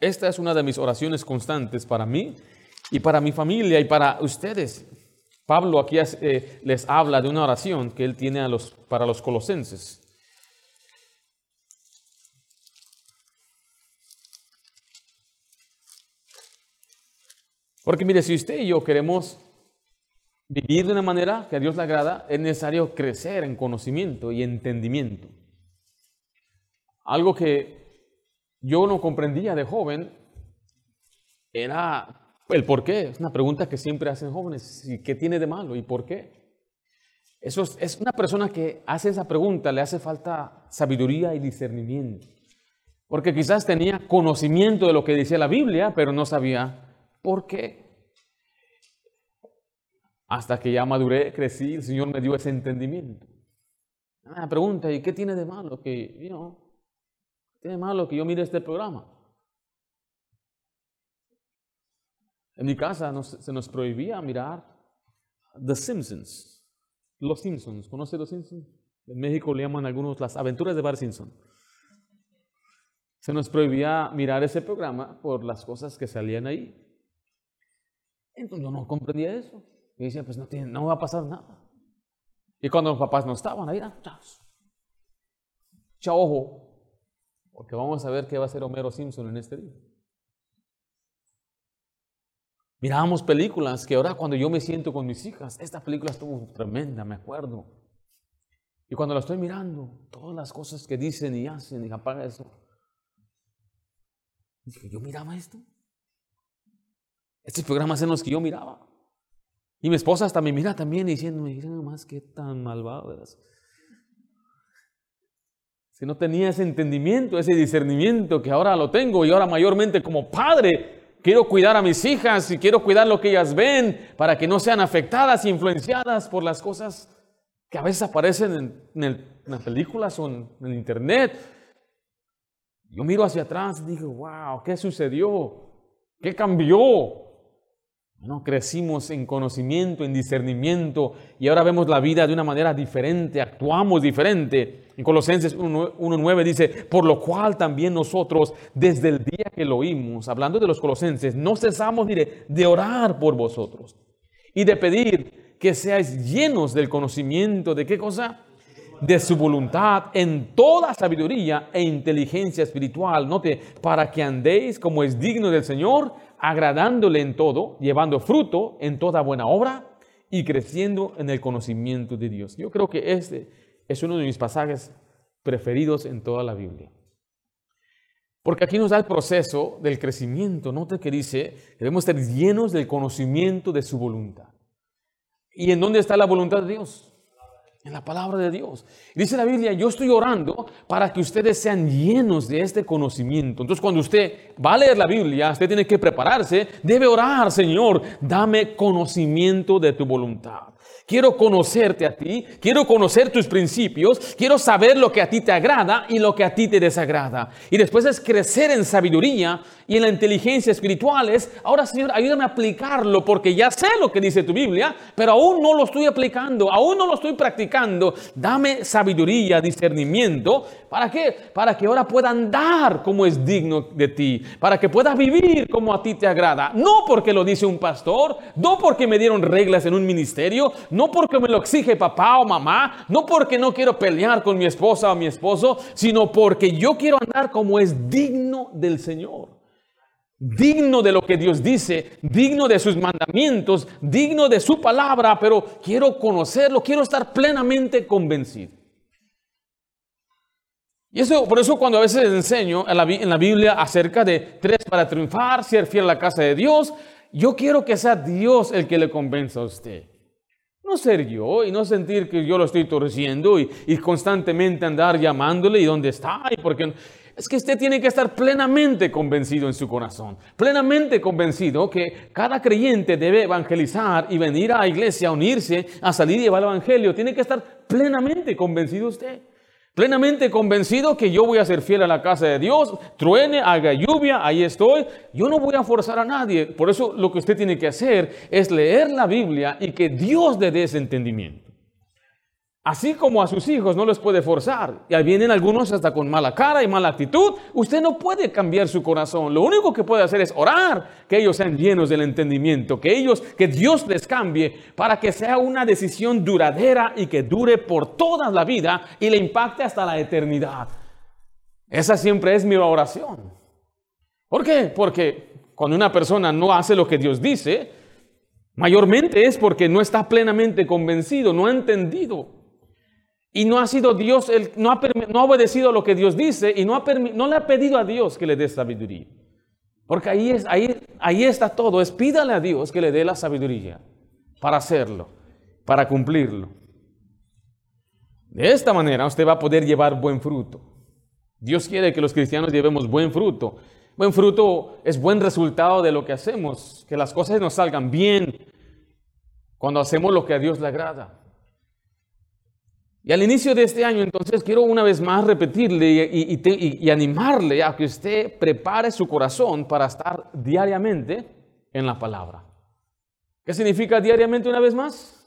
Esta es una de mis oraciones constantes para mí y para mi familia y para ustedes. Pablo aquí eh, les habla de una oración que él tiene a para los colosenses. Porque mire, si usted y yo queremos vivir de una manera que a Dios le agrada, es necesario crecer en conocimiento y entendimiento. Algo que yo no comprendía de joven era el por qué. Es una pregunta que siempre hacen jóvenes. ¿Qué tiene de malo y por qué? Eso es, una persona que hace esa pregunta, le hace falta sabiduría y discernimiento. Porque quizás tenía conocimiento de lo que decía la Biblia, pero no sabía por qué. Hasta que ya maduré, crecí, el Señor me dio ese entendimiento. Ah, pregunta, ¿y qué tiene de malo que, you tiene malo que yo mire este programa? En mi casa se nos prohibía mirar The Simpsons, Los Simpsons. ¿Conoce Los Simpsons? En México le llaman algunos las aventuras de Bar Simpson. Se nos prohibía mirar ese programa por las cosas que salían ahí. Entonces yo no comprendía eso. Y decía, pues no, tiene, no va a pasar nada. Y cuando los papás no estaban, ahí era, chao, ojo, porque vamos a ver qué va a hacer Homero Simpson en este día. Mirábamos películas que ahora cuando yo me siento con mis hijas, esta película estuvo tremenda, me acuerdo. Y cuando la estoy mirando, todas las cosas que dicen y hacen, y apaga eso. Dije, yo miraba esto. Estos programas en los que yo miraba. Y mi esposa hasta me mira también diciendo, mira nomás qué tan malvado Si no tenía ese entendimiento, ese discernimiento que ahora lo tengo y ahora mayormente como padre quiero cuidar a mis hijas y quiero cuidar lo que ellas ven para que no sean afectadas influenciadas por las cosas que a veces aparecen en, las películas o en, en el internet. Yo miro hacia atrás y digo, wow, ¿qué sucedió? ¿Qué cambió? No, crecimos en conocimiento, en discernimiento y ahora vemos la vida de una manera diferente, actuamos diferente. En Colosenses 1.9 dice, por lo cual también nosotros desde el día que lo oímos, hablando de los colosenses, no cesamos de orar por vosotros y de pedir que seáis llenos del conocimiento de qué cosa? De su voluntad en toda sabiduría e inteligencia espiritual. Note, para que andéis como es digno del Señor agradándole en todo, llevando fruto en toda buena obra y creciendo en el conocimiento de Dios. Yo creo que este es uno de mis pasajes preferidos en toda la Biblia. Porque aquí nos da el proceso del crecimiento. Note que dice debemos estar llenos del conocimiento de su voluntad. ¿Y en dónde está la voluntad de Dios? En la palabra de Dios. Dice la Biblia, yo estoy orando para que ustedes sean llenos de este conocimiento. Entonces cuando usted va a leer la Biblia, usted tiene que prepararse, debe orar, Señor, dame conocimiento de tu voluntad. Quiero conocerte a ti, quiero conocer tus principios, quiero saber lo que a ti te agrada y lo que a ti te desagrada. Y después es crecer en sabiduría y en la inteligencia espirituales. Ahora, Señor, ayúdame a aplicarlo porque ya sé lo que dice tu Biblia, pero aún no lo estoy aplicando, aún no lo estoy practicando. Dame sabiduría, discernimiento. ¿Para qué? Para que ahora pueda andar como es digno de ti, para que pueda vivir como a ti te agrada. No porque lo dice un pastor, no porque me dieron reglas en un ministerio, no porque me lo exige papá o mamá, no porque no quiero pelear con mi esposa o mi esposo, sino porque yo quiero andar como es digno del Señor. Digno de lo que Dios dice, digno de sus mandamientos, digno de su palabra, pero quiero conocerlo, quiero estar plenamente convencido. Y eso, por eso cuando a veces enseño en la, Biblia acerca de tres para triunfar, ser fiel a la casa de Dios, yo quiero que sea Dios el que le convenza a usted. No ser yo y no sentir que yo lo estoy torciendo y, constantemente andar llamándole y dónde está y porque es que usted tiene que estar plenamente convencido en su corazón, plenamente convencido que cada creyente debe evangelizar y venir a la iglesia, a unirse, a salir y llevar el evangelio. Tiene que estar plenamente convencido usted plenamente convencido que yo voy a ser fiel a la casa de Dios, truene, haga lluvia, ahí estoy. Yo no voy a forzar a nadie. Por eso lo que usted tiene que hacer es leer la Biblia y que Dios le dé ese entendimiento. Así como a sus hijos no les puede forzar, y ahí vienen algunos hasta con mala cara y mala actitud, usted no puede cambiar su corazón. Lo único que puede hacer es orar que ellos sean llenos del entendimiento, que ellos, que Dios les cambie para que sea una decisión duradera y que dure por toda la vida y le impacte hasta la eternidad. Esa siempre es mi oración. ¿Por qué? Porque cuando una persona no hace lo que Dios dice, mayormente es porque no está plenamente convencido, no ha entendido. Y no ha sido Dios, el, no, ha, no ha obedecido lo que Dios dice y no, ha, no le ha pedido a Dios que le dé sabiduría. Porque ahí, es, ahí, ahí está todo, es pídale a Dios que le dé la sabiduría para hacerlo, para cumplirlo. De esta manera usted va a poder llevar buen fruto. Dios quiere que los cristianos llevemos buen fruto. Buen fruto es buen resultado de lo que hacemos, que las cosas nos salgan bien cuando hacemos lo que a Dios le agrada. Y al inicio de este año, entonces, quiero una vez más repetirle y, animarle a que usted prepare su corazón para estar diariamente en la palabra. ¿Qué significa diariamente una vez más?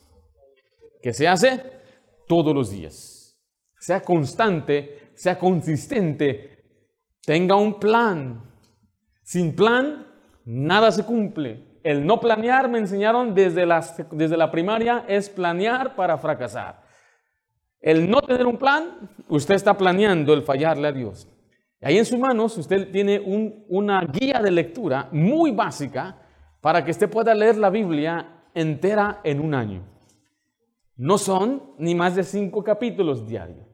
Que se hace todos los días. Sea constante, sea consistente, tenga un plan. Sin plan, nada se cumple. El no planear, me enseñaron desde, desde la primaria, es planear para fracasar. El no tener un plan, usted está planeando el fallarle a Dios. Ahí en sus manos usted tiene una guía de lectura muy básica para que usted pueda leer la Biblia entera en un año. No son ni más de cinco capítulos diarios.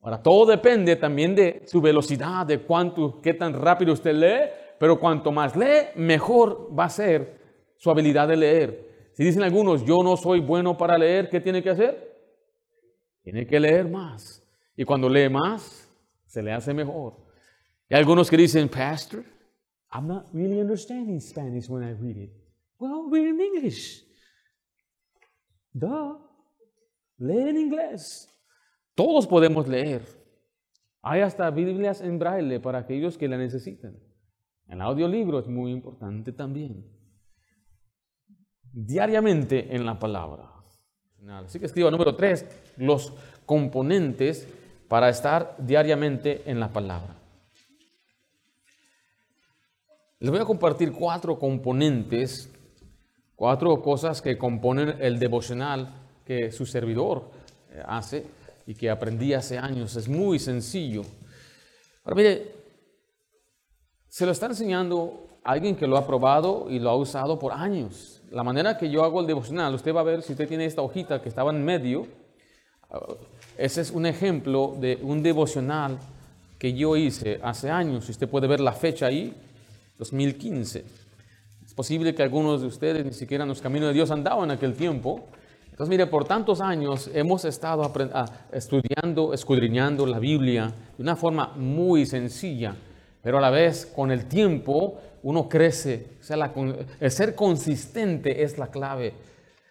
Ahora, todo depende también de su velocidad, de cuánto, qué tan rápido usted lee, pero cuanto más lee, mejor va a ser su habilidad de leer. Si dicen algunos, yo no soy bueno para leer, ¿qué tiene que hacer? Tiene que leer más. Y cuando lee más, se le hace mejor. Y algunos que dicen, Pastor, I'm not really understanding Spanish when I read it. Well, read in English. Duh. Lee en inglés. Todos podemos leer. Hay hasta Biblias en braille para aquellos que la necesitan. El audiolibro es muy importante también. Diariamente en la palabra. Así que escriba número tres, los componentes para estar diariamente en la palabra. Les voy a compartir cuatro componentes, cuatro cosas que componen el devocional que su servidor eh, hace y que aprendí hace años. Es muy sencillo. Ahora mire, se lo está enseñando alguien que lo ha probado y lo ha usado por años la manera que yo hago el devocional, usted va a ver si usted tiene esta hojita que estaba en medio, uh, ese es un ejemplo de un devocional que yo hice hace años. Usted puede ver la fecha ahí, 2015. Es posible que algunos de ustedes ni siquiera en los caminos de Dios andaban en aquel tiempo. Entonces, mire, por tantos años hemos estado ah, estudiando, escudriñando la Biblia de una forma muy sencilla, pero a la vez con el tiempo uno crece. O sea, el ser consistente es la clave.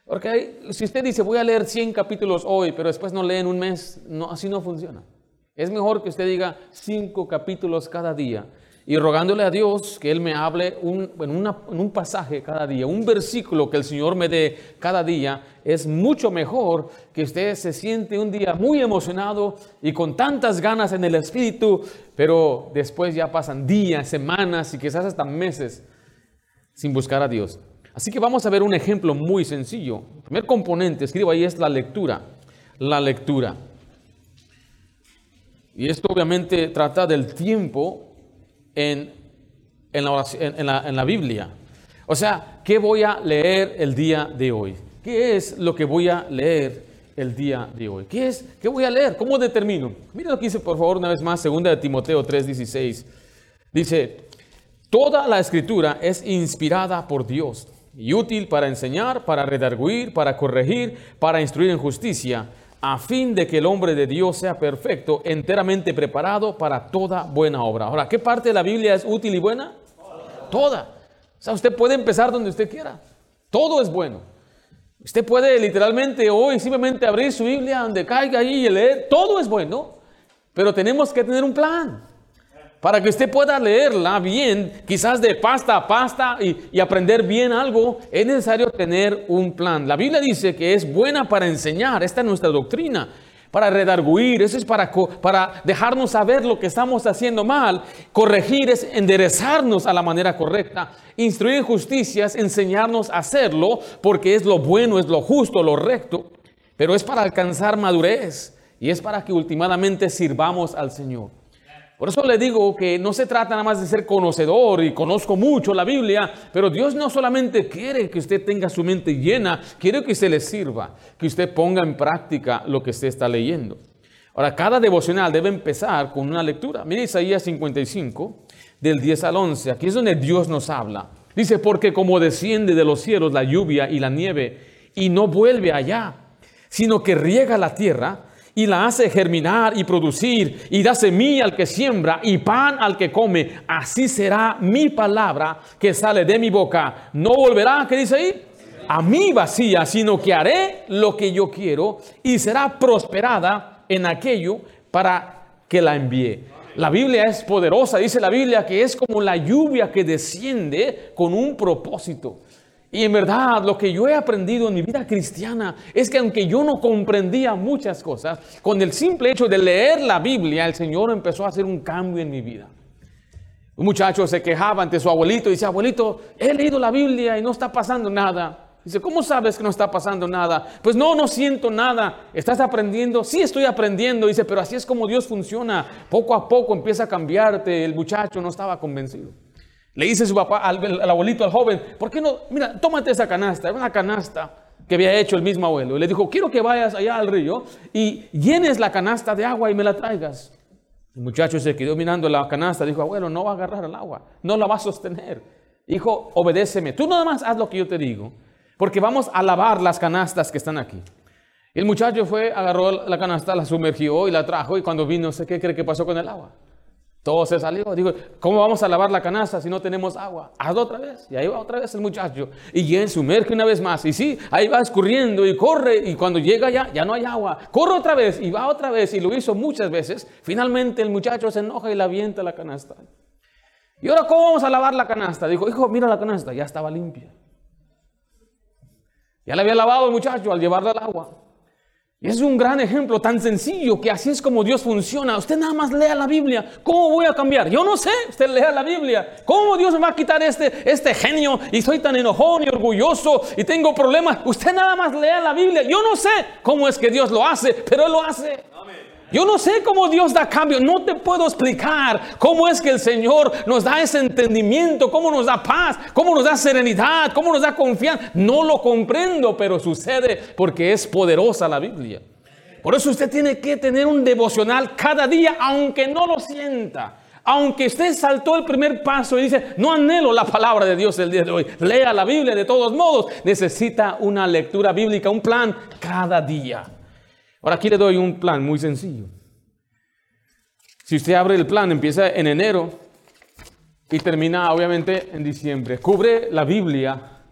Porque si usted dice, voy a leer 100 capítulos hoy, pero después no lee en un mes, así no funciona. Es mejor que usted diga 5 capítulos cada día y rogándole a Dios que Él me hable un, en, en, un pasaje cada día, un versículo que el Señor me dé cada día, es mucho mejor que usted se siente un día muy emocionado y con tantas ganas en el espíritu, pero después ya pasan días, semanas y quizás hasta meses sin buscar a Dios. Así que vamos a ver un ejemplo muy sencillo. El primer componente, escribo ahí, es la lectura. La lectura. Y esto obviamente trata del tiempo en, en, la, en, la, en la Biblia. O sea, ¿qué voy a leer el día de hoy? ¿Qué es lo que voy a leer el día de hoy? ¿Qué es? ¿Qué voy a leer? ¿Cómo determino? Miren lo que dice, por favor, una vez más, segunda de Timoteo 3:16. Dice, toda la escritura es inspirada por Dios y útil para enseñar, para redarguir, para corregir, para instruir en justicia a fin de que el hombre de Dios sea perfecto, enteramente preparado para toda buena obra. Ahora, ¿qué parte de la Biblia es útil y buena? Toda. O sea, usted puede empezar donde usted quiera. Todo es bueno. Usted puede literalmente hoy simplemente abrir su Biblia donde caiga ahí y leer. Todo es bueno. Pero tenemos que tener un plan. Para que usted pueda leerla bien, quizás de pasta a pasta y, aprender bien algo, es necesario tener un plan. La Biblia dice que es buena para enseñar, esta es nuestra doctrina, para redarguir, eso es para, para dejarnos saber lo que estamos haciendo mal. Corregir es enderezarnos a la manera correcta. Instruir justicias, enseñarnos a hacerlo, porque es lo bueno, es lo justo, lo recto. Pero es para alcanzar madurez y es para que últimamente sirvamos al Señor. Por eso le digo que no se trata nada más de ser conocedor y conozco mucho la Biblia, pero Dios no solamente quiere que usted tenga su mente llena, quiere que se le sirva, que usted ponga en práctica lo que usted está leyendo. Ahora, cada devocional debe empezar con una lectura. Mire Isaías 55, del 10 al 11. Aquí es donde Dios nos habla. Dice, porque como desciende de los cielos la lluvia y la nieve y no vuelve allá, sino que riega la tierra, y la hace germinar y producir y da semilla al que siembra y pan al que come. Así será mi palabra que sale de mi boca. No volverá, ¿qué dice ahí? A mí vacía, sino que haré lo que yo quiero y será prosperada en aquello para que la envíe. La Biblia es poderosa, dice la Biblia que es como la lluvia que desciende con un propósito. Y en verdad lo que yo he aprendido en mi vida cristiana es que aunque yo no comprendía muchas cosas, con el simple hecho de leer la Biblia, el Señor empezó a hacer un cambio en mi vida. Un muchacho se quejaba ante su abuelito y dice, abuelito, he leído la Biblia y no está pasando nada. Dice, ¿cómo sabes que no está pasando nada? Pues no, no siento nada. ¿Estás aprendiendo? Sí, estoy aprendiendo. Dice, pero así es como Dios funciona. Poco a poco empieza a cambiarte. El muchacho no estaba convencido. Le dice su papá al, abuelito, al joven, ¿por qué no? Mira, tómate esa canasta, era una canasta que había hecho el mismo abuelo. Y le dijo, quiero que vayas allá al río y llenes la canasta de agua y me la traigas. El muchacho se quedó mirando la canasta, dijo, abuelo, no va a agarrar el agua, no la va a sostener. Hijo, obedéceme, tú nada más haz lo que yo te digo, porque vamos a lavar las canastas que están aquí. El muchacho fue, agarró la canasta, la sumergió y la trajo y cuando vino, no sé qué cree que pasó con el agua. Todo se salió. Digo, ¿cómo vamos a lavar la canasta si no tenemos agua? Hazlo otra vez. Y ahí va otra vez el muchacho. Y él sumerge una vez más. Y sí, ahí va escurriendo y corre. Y cuando llega ya, ya no hay agua. Corre otra vez y va otra vez. Y lo hizo muchas veces. Finalmente el muchacho se enoja y la avienta la canasta. ¿Y ahora cómo vamos a lavar la canasta? Dijo, hijo, mira la canasta. Ya estaba limpia. Ya la había lavado el muchacho al llevarla al agua. Es un gran ejemplo tan sencillo que así es como Dios funciona. Usted nada más lea la Biblia. ¿Cómo voy a cambiar? Yo no sé. Usted lea la Biblia. ¿Cómo Dios me va a quitar este, este genio y soy tan enojón y orgulloso y tengo problemas? Usted nada más lea la Biblia. Yo no sé cómo es que Dios lo hace, pero Él lo hace. Yo no sé cómo Dios da cambio, no te puedo explicar cómo es que el Señor nos da ese entendimiento, cómo nos da paz, cómo nos da serenidad, cómo nos da confianza. No lo comprendo, pero sucede porque es poderosa la Biblia. Por eso usted tiene que tener un devocional cada día, aunque no lo sienta. Aunque usted saltó el primer paso y dice, no anhelo la palabra de Dios el día de hoy, lea la Biblia de todos modos, necesita una lectura bíblica, un plan cada día. Ahora aquí le doy un plan muy sencillo. Si usted abre el plan, empieza en enero y termina obviamente en diciembre. Cubre la Biblia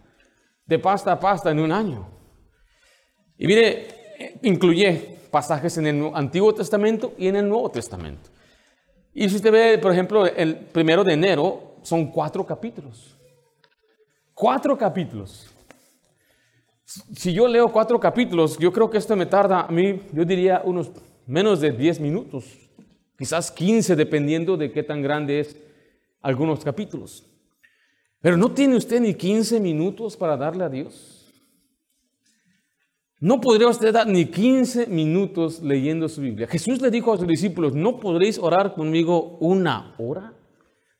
de pasta a pasta en un año. Y mire, incluye pasajes en el Antiguo Testamento y en el Nuevo Testamento. Y si usted ve, por ejemplo, el primero de enero, son cuatro capítulos. Cuatro capítulos. Si yo leo cuatro capítulos, yo creo que esto me tarda a mí, yo diría, unos menos de diez minutos, quizás quince, dependiendo de qué tan grande es algunos capítulos. Pero no tiene usted ni quince minutos para darle a Dios. No podría usted dar ni 15 minutos leyendo su Biblia. Jesús le dijo a sus discípulos, ¿no podréis orar conmigo una hora?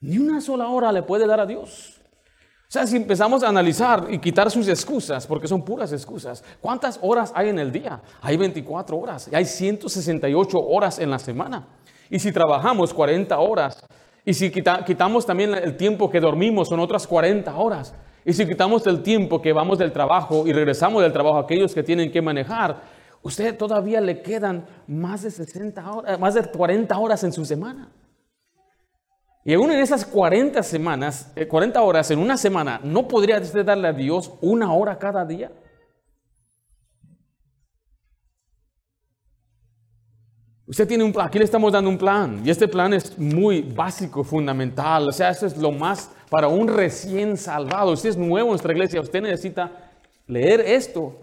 Ni una sola hora le puede dar a Dios. O sea, si empezamos a analizar y quitar sus excusas, porque son puras excusas, ¿cuántas horas hay en el día? Hay 24 horas y hay 168 horas en la semana. Y si trabajamos 40 horas, y si quitamos también el tiempo que dormimos, son otras 40 horas. Y si quitamos el tiempo que vamos del trabajo y regresamos del trabajo aquellos que tienen que manejar, usted todavía le quedan más de 60 horas, más de 40 horas en su semana. Y aún en esas 40 semanas, 40 eh, horas en una semana, ¿no podría usted darle a Dios una hora cada día? Usted tiene un plan, aquí le estamos dando un plan, y este plan es muy básico, fundamental, o sea, eso es lo más para un recién salvado. Usted es nuevo en nuestra iglesia, usted necesita leer esto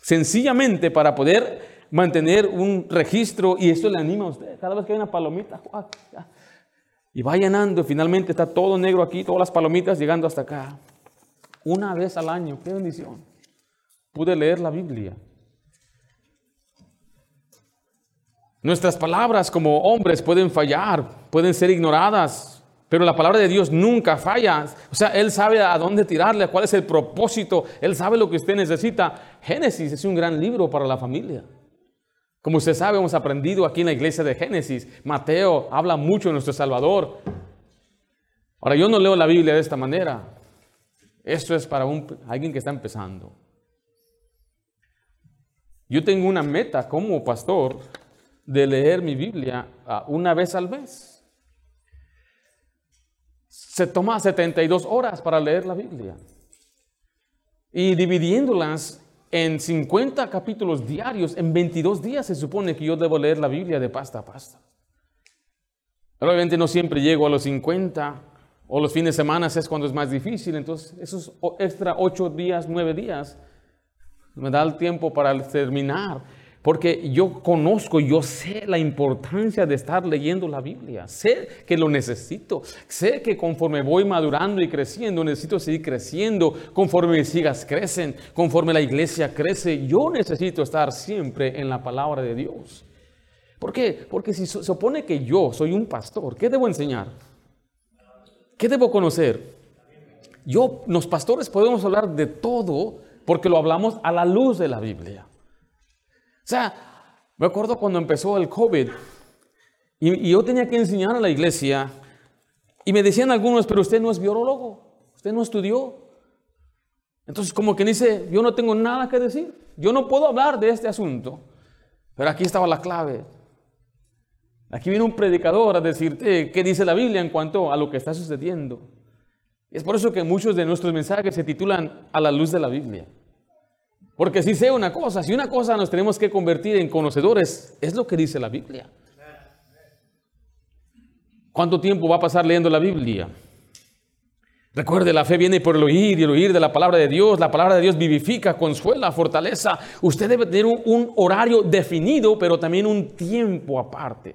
sencillamente para poder mantener un registro y esto le anima a usted. Cada vez que hay una palomita, y va llenando, finalmente está todo negro aquí, todas las palomitas llegando hasta acá. Una vez al año, qué bendición. Pude leer la Biblia. Nuestras palabras como hombres pueden fallar, pueden ser ignoradas, pero la palabra de Dios nunca falla. O sea, Él sabe a dónde tirarle, cuál es el propósito. Él sabe lo que usted necesita. Génesis es un gran libro para la familia. Como usted sabe, hemos aprendido aquí en la iglesia de Génesis. Mateo habla mucho de nuestro Salvador. Ahora, yo no leo la Biblia de esta manera. Esto es para alguien que está empezando. Yo tengo una meta como pastor de leer mi Biblia ah, una vez al mes se toma 72 horas para leer la Biblia. Y dividiéndolas en 50 capítulos diarios, en 22 días se supone que yo debo leer la Biblia de pasta a pasta. Obviamente no siempre llego a los 50 o los fines de semana es cuando es más difícil, entonces esos extra 8 días, 9 días me da el tiempo para terminar. Porque yo conozco, yo sé la importancia de estar leyendo la Biblia. Sé que lo necesito. Sé que conforme voy madurando y creciendo, necesito seguir creciendo. Conforme mis hijas crecen, conforme la iglesia crece, yo necesito estar siempre en la palabra de Dios. ¿Por qué? Porque si se supone que yo soy un pastor, ¿qué debo enseñar? ¿Qué debo conocer? Yo, los pastores podemos hablar de todo porque lo hablamos a la luz de la Biblia. Sea, me acuerdo cuando empezó el COVID y, yo tenía que enseñar a la iglesia y me decían algunos, pero usted no es biólogo, usted no estudió. Entonces, como que dice, yo no tengo nada que decir, yo no puedo hablar de este asunto. Pero aquí estaba la clave. Aquí viene un predicador a decirte qué dice la Biblia en cuanto a lo que está sucediendo. Y es por eso que muchos de nuestros mensajes se titulan A la luz de la Biblia. Porque si sé una cosa, si una cosa nos tenemos que convertir en conocedores, es lo que dice la Biblia. ¿Cuánto tiempo va a pasar leyendo la Biblia? Recuerde, la fe viene por el oír y el oír de la palabra de Dios. La palabra de Dios vivifica, consuela, fortaleza. Usted debe tener un, horario definido, pero también un tiempo aparte.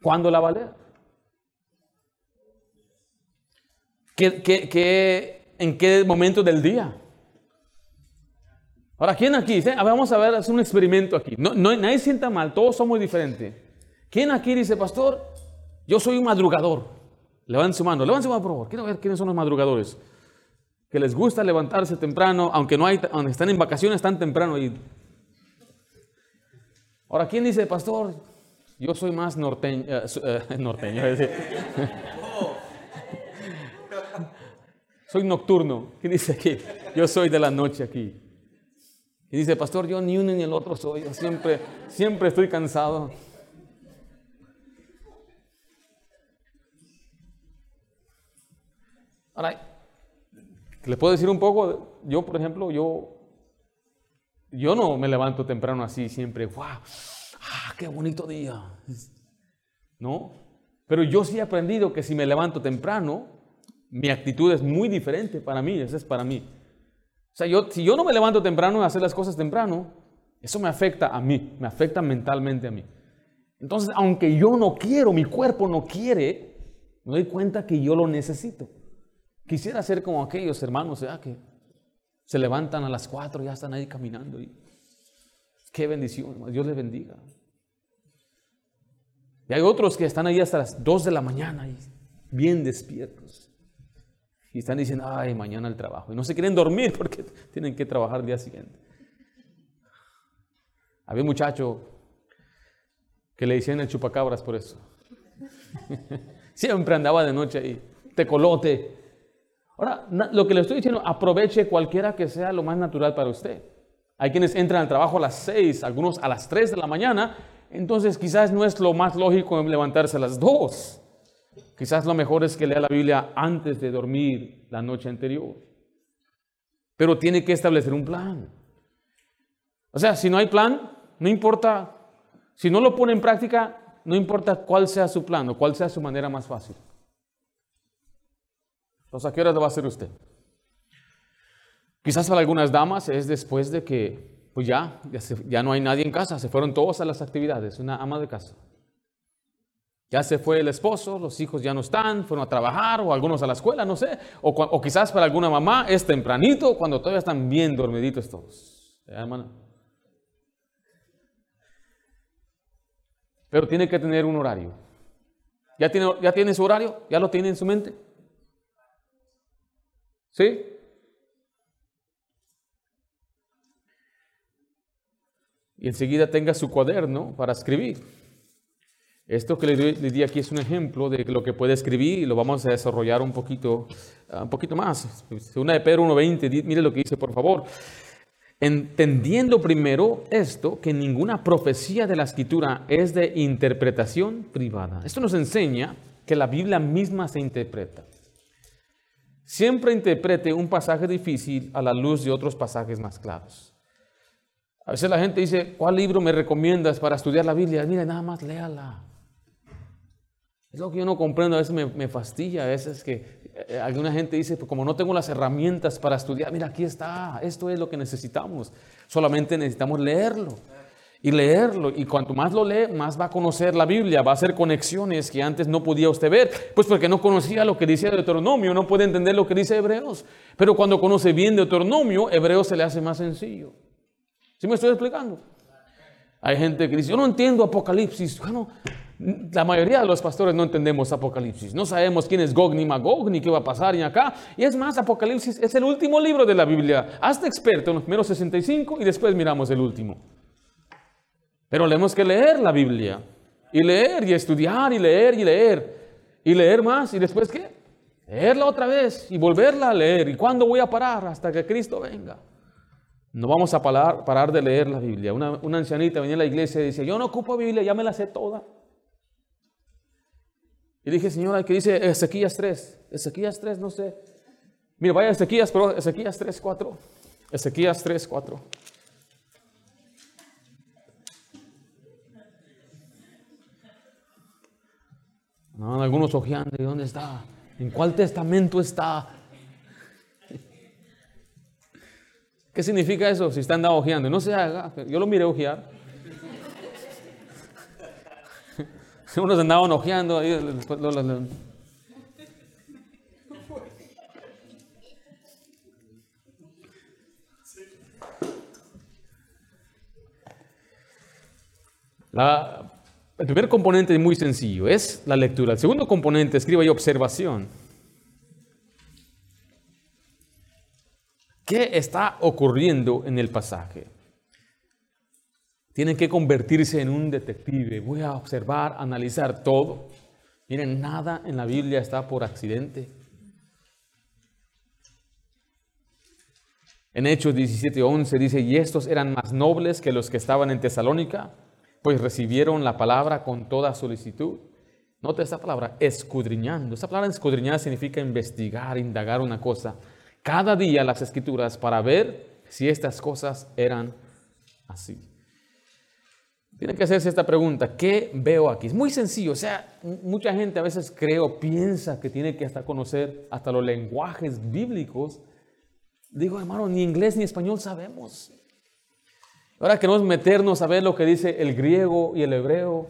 ¿Cuándo la va a leer? en qué momento del día? Ahora, ¿quién aquí? Vamos a ver, hacer un experimento aquí. No, no, nadie sienta mal, todos somos diferentes. ¿Quién aquí dice, pastor, yo soy un madrugador? Levanten su mano, levanten su mano, por favor. Quiero ver quiénes son los madrugadores. Que les gusta levantarse temprano, aunque no hay, están en vacaciones, están temprano. Y... Ahora, ¿quién dice, pastor, yo soy más norteño? Eh, eh, norteño, soy nocturno. ¿Quién dice aquí? Yo soy de la noche aquí. Y dice, pastor, yo ni uno ni el otro soy, yo siempre, siempre estoy cansado. Ahora, ¿le puedo decir un poco? Yo, por ejemplo, yo yo no me levanto temprano así siempre, wow, ah, qué bonito día. No, pero yo sí he aprendido que si me levanto temprano, mi actitud es muy diferente para mí, eso es para mí. O sea, yo, si yo no me levanto temprano a hacer las cosas temprano, eso me afecta a mí, me afecta mentalmente a mí. Entonces, aunque yo no quiero, mi cuerpo no quiere, me doy cuenta que yo lo necesito. Quisiera ser como aquellos hermanos. Que se levantan a las cuatro y ya están ahí caminando. Y... Qué bendición, Dios les bendiga. Y hay otros que están ahí hasta las dos de la mañana y bien despiertos. Y están diciendo, ay, mañana el trabajo. Y no se quieren dormir porque tienen que trabajar el día siguiente. Había un muchacho que le decían el chupacabras por eso. Siempre andaba de noche ahí, tecolote. Ahora, lo que le estoy diciendo, aproveche cualquiera que sea lo más natural para usted. Hay quienes entran al trabajo a las 6, algunos a las 3 de la mañana, entonces quizás no es lo más lógico levantarse a las 2. Quizás lo mejor es que lea la Biblia antes de dormir la noche anterior. Pero tiene que establecer un plan. O sea, si no hay plan, no importa, si no lo pone en práctica, no importa cuál sea su plan o cuál sea su manera más fácil. Entonces, ¿a qué hora lo va a hacer usted? Quizás para algunas damas es después de que, pues ya, ya, no hay nadie en casa, se fueron todos a las actividades, una ama de casa. Ya se fue el esposo, los hijos ya no están, fueron a trabajar o algunos a la escuela, no sé. O, o quizás para alguna mamá es tempranito cuando todavía están bien dormiditos todos. ¿Eh? Pero tiene que tener un horario. ¿Ya tiene, ¿Ya tiene su horario? ¿Ya lo tiene en su mente? ¿Sí? Y enseguida tenga su cuaderno para escribir. Esto que le, di aquí es un ejemplo de lo que puede escribir y lo vamos a desarrollar un poquito, un poquito más. Una de Pedro 1.20, mire lo que dice, por favor. Entendiendo primero esto, que ninguna profecía de la escritura es de interpretación privada. Esto nos enseña que la Biblia misma se interpreta. Siempre interprete un pasaje difícil a la luz de otros pasajes más claros. A veces la gente dice, ¿cuál libro me recomiendas para estudiar la Biblia? Mira, nada más léala. Es lo que yo no comprendo, a veces me, me fastidia, a veces que eh, alguna gente dice, pues como no tengo las herramientas para estudiar, mira, aquí está, esto es lo que necesitamos. Solamente necesitamos leerlo y leerlo. Y cuanto más lo lee, más va a conocer la Biblia, va a hacer conexiones que antes no podía usted ver. Pues porque no conocía lo que dice Deuteronomio, no puede entender lo que dice Hebreos. Pero cuando conoce bien Deuteronomio, Hebreos se le hace más sencillo. ¿Sí me estoy explicando? Hay gente que dice, yo no entiendo Apocalipsis. Bueno, la mayoría de los pastores no entendemos Apocalipsis. No sabemos quién es Gog ni Magog, ni qué va a pasar ni acá. Y es más, Apocalipsis es el último libro de la Biblia. Hazte experto en los primeros 65 y después miramos el último. Pero tenemos que leer la Biblia. Y leer y estudiar y leer y leer. Y leer más. ¿Y después qué? Leerla otra vez y volverla a leer. ¿Y cuándo voy a parar? Hasta que Cristo venga. No vamos a parar, de leer la Biblia. Una, una ancianita venía a la iglesia y decía, yo no ocupo Biblia, ya me la sé toda. Y dije, señora, ¿qué dice Ezequías 3? Ezequías 3, no sé. Mira, vaya Ezequías, pero Ezequías 3, 4. Ezequías 3, 4. No, algunos ojeando, ¿y dónde está? ¿En cuál testamento está? ¿Qué significa eso si están ojeando? No se haga, yo lo miré ojear. Unos andaban ojeando ahí. el primer componente es muy sencillo, es la lectura. El segundo componente, escriba ahí observación. ¿Qué está ocurriendo en el pasaje? Tienen que convertirse en un detective. Voy a observar, analizar todo. Miren, nada en la Biblia está por accidente. En Hechos 17:11 dice, y estos eran más nobles que los que estaban en Tesalónica, pues recibieron la palabra con toda solicitud. Nota esta palabra, escudriñando. Esta palabra escudriñar significa investigar, indagar una cosa. Cada día las escrituras para ver si estas cosas eran así. Tiene que hacerse esta pregunta, ¿qué veo aquí? Es muy sencillo, o sea, mucha gente a veces creo, piensa que tiene que hasta conocer hasta los lenguajes bíblicos. Digo, hermano, ni inglés ni español sabemos. Ahora queremos meternos a ver lo que dice el griego y el hebreo.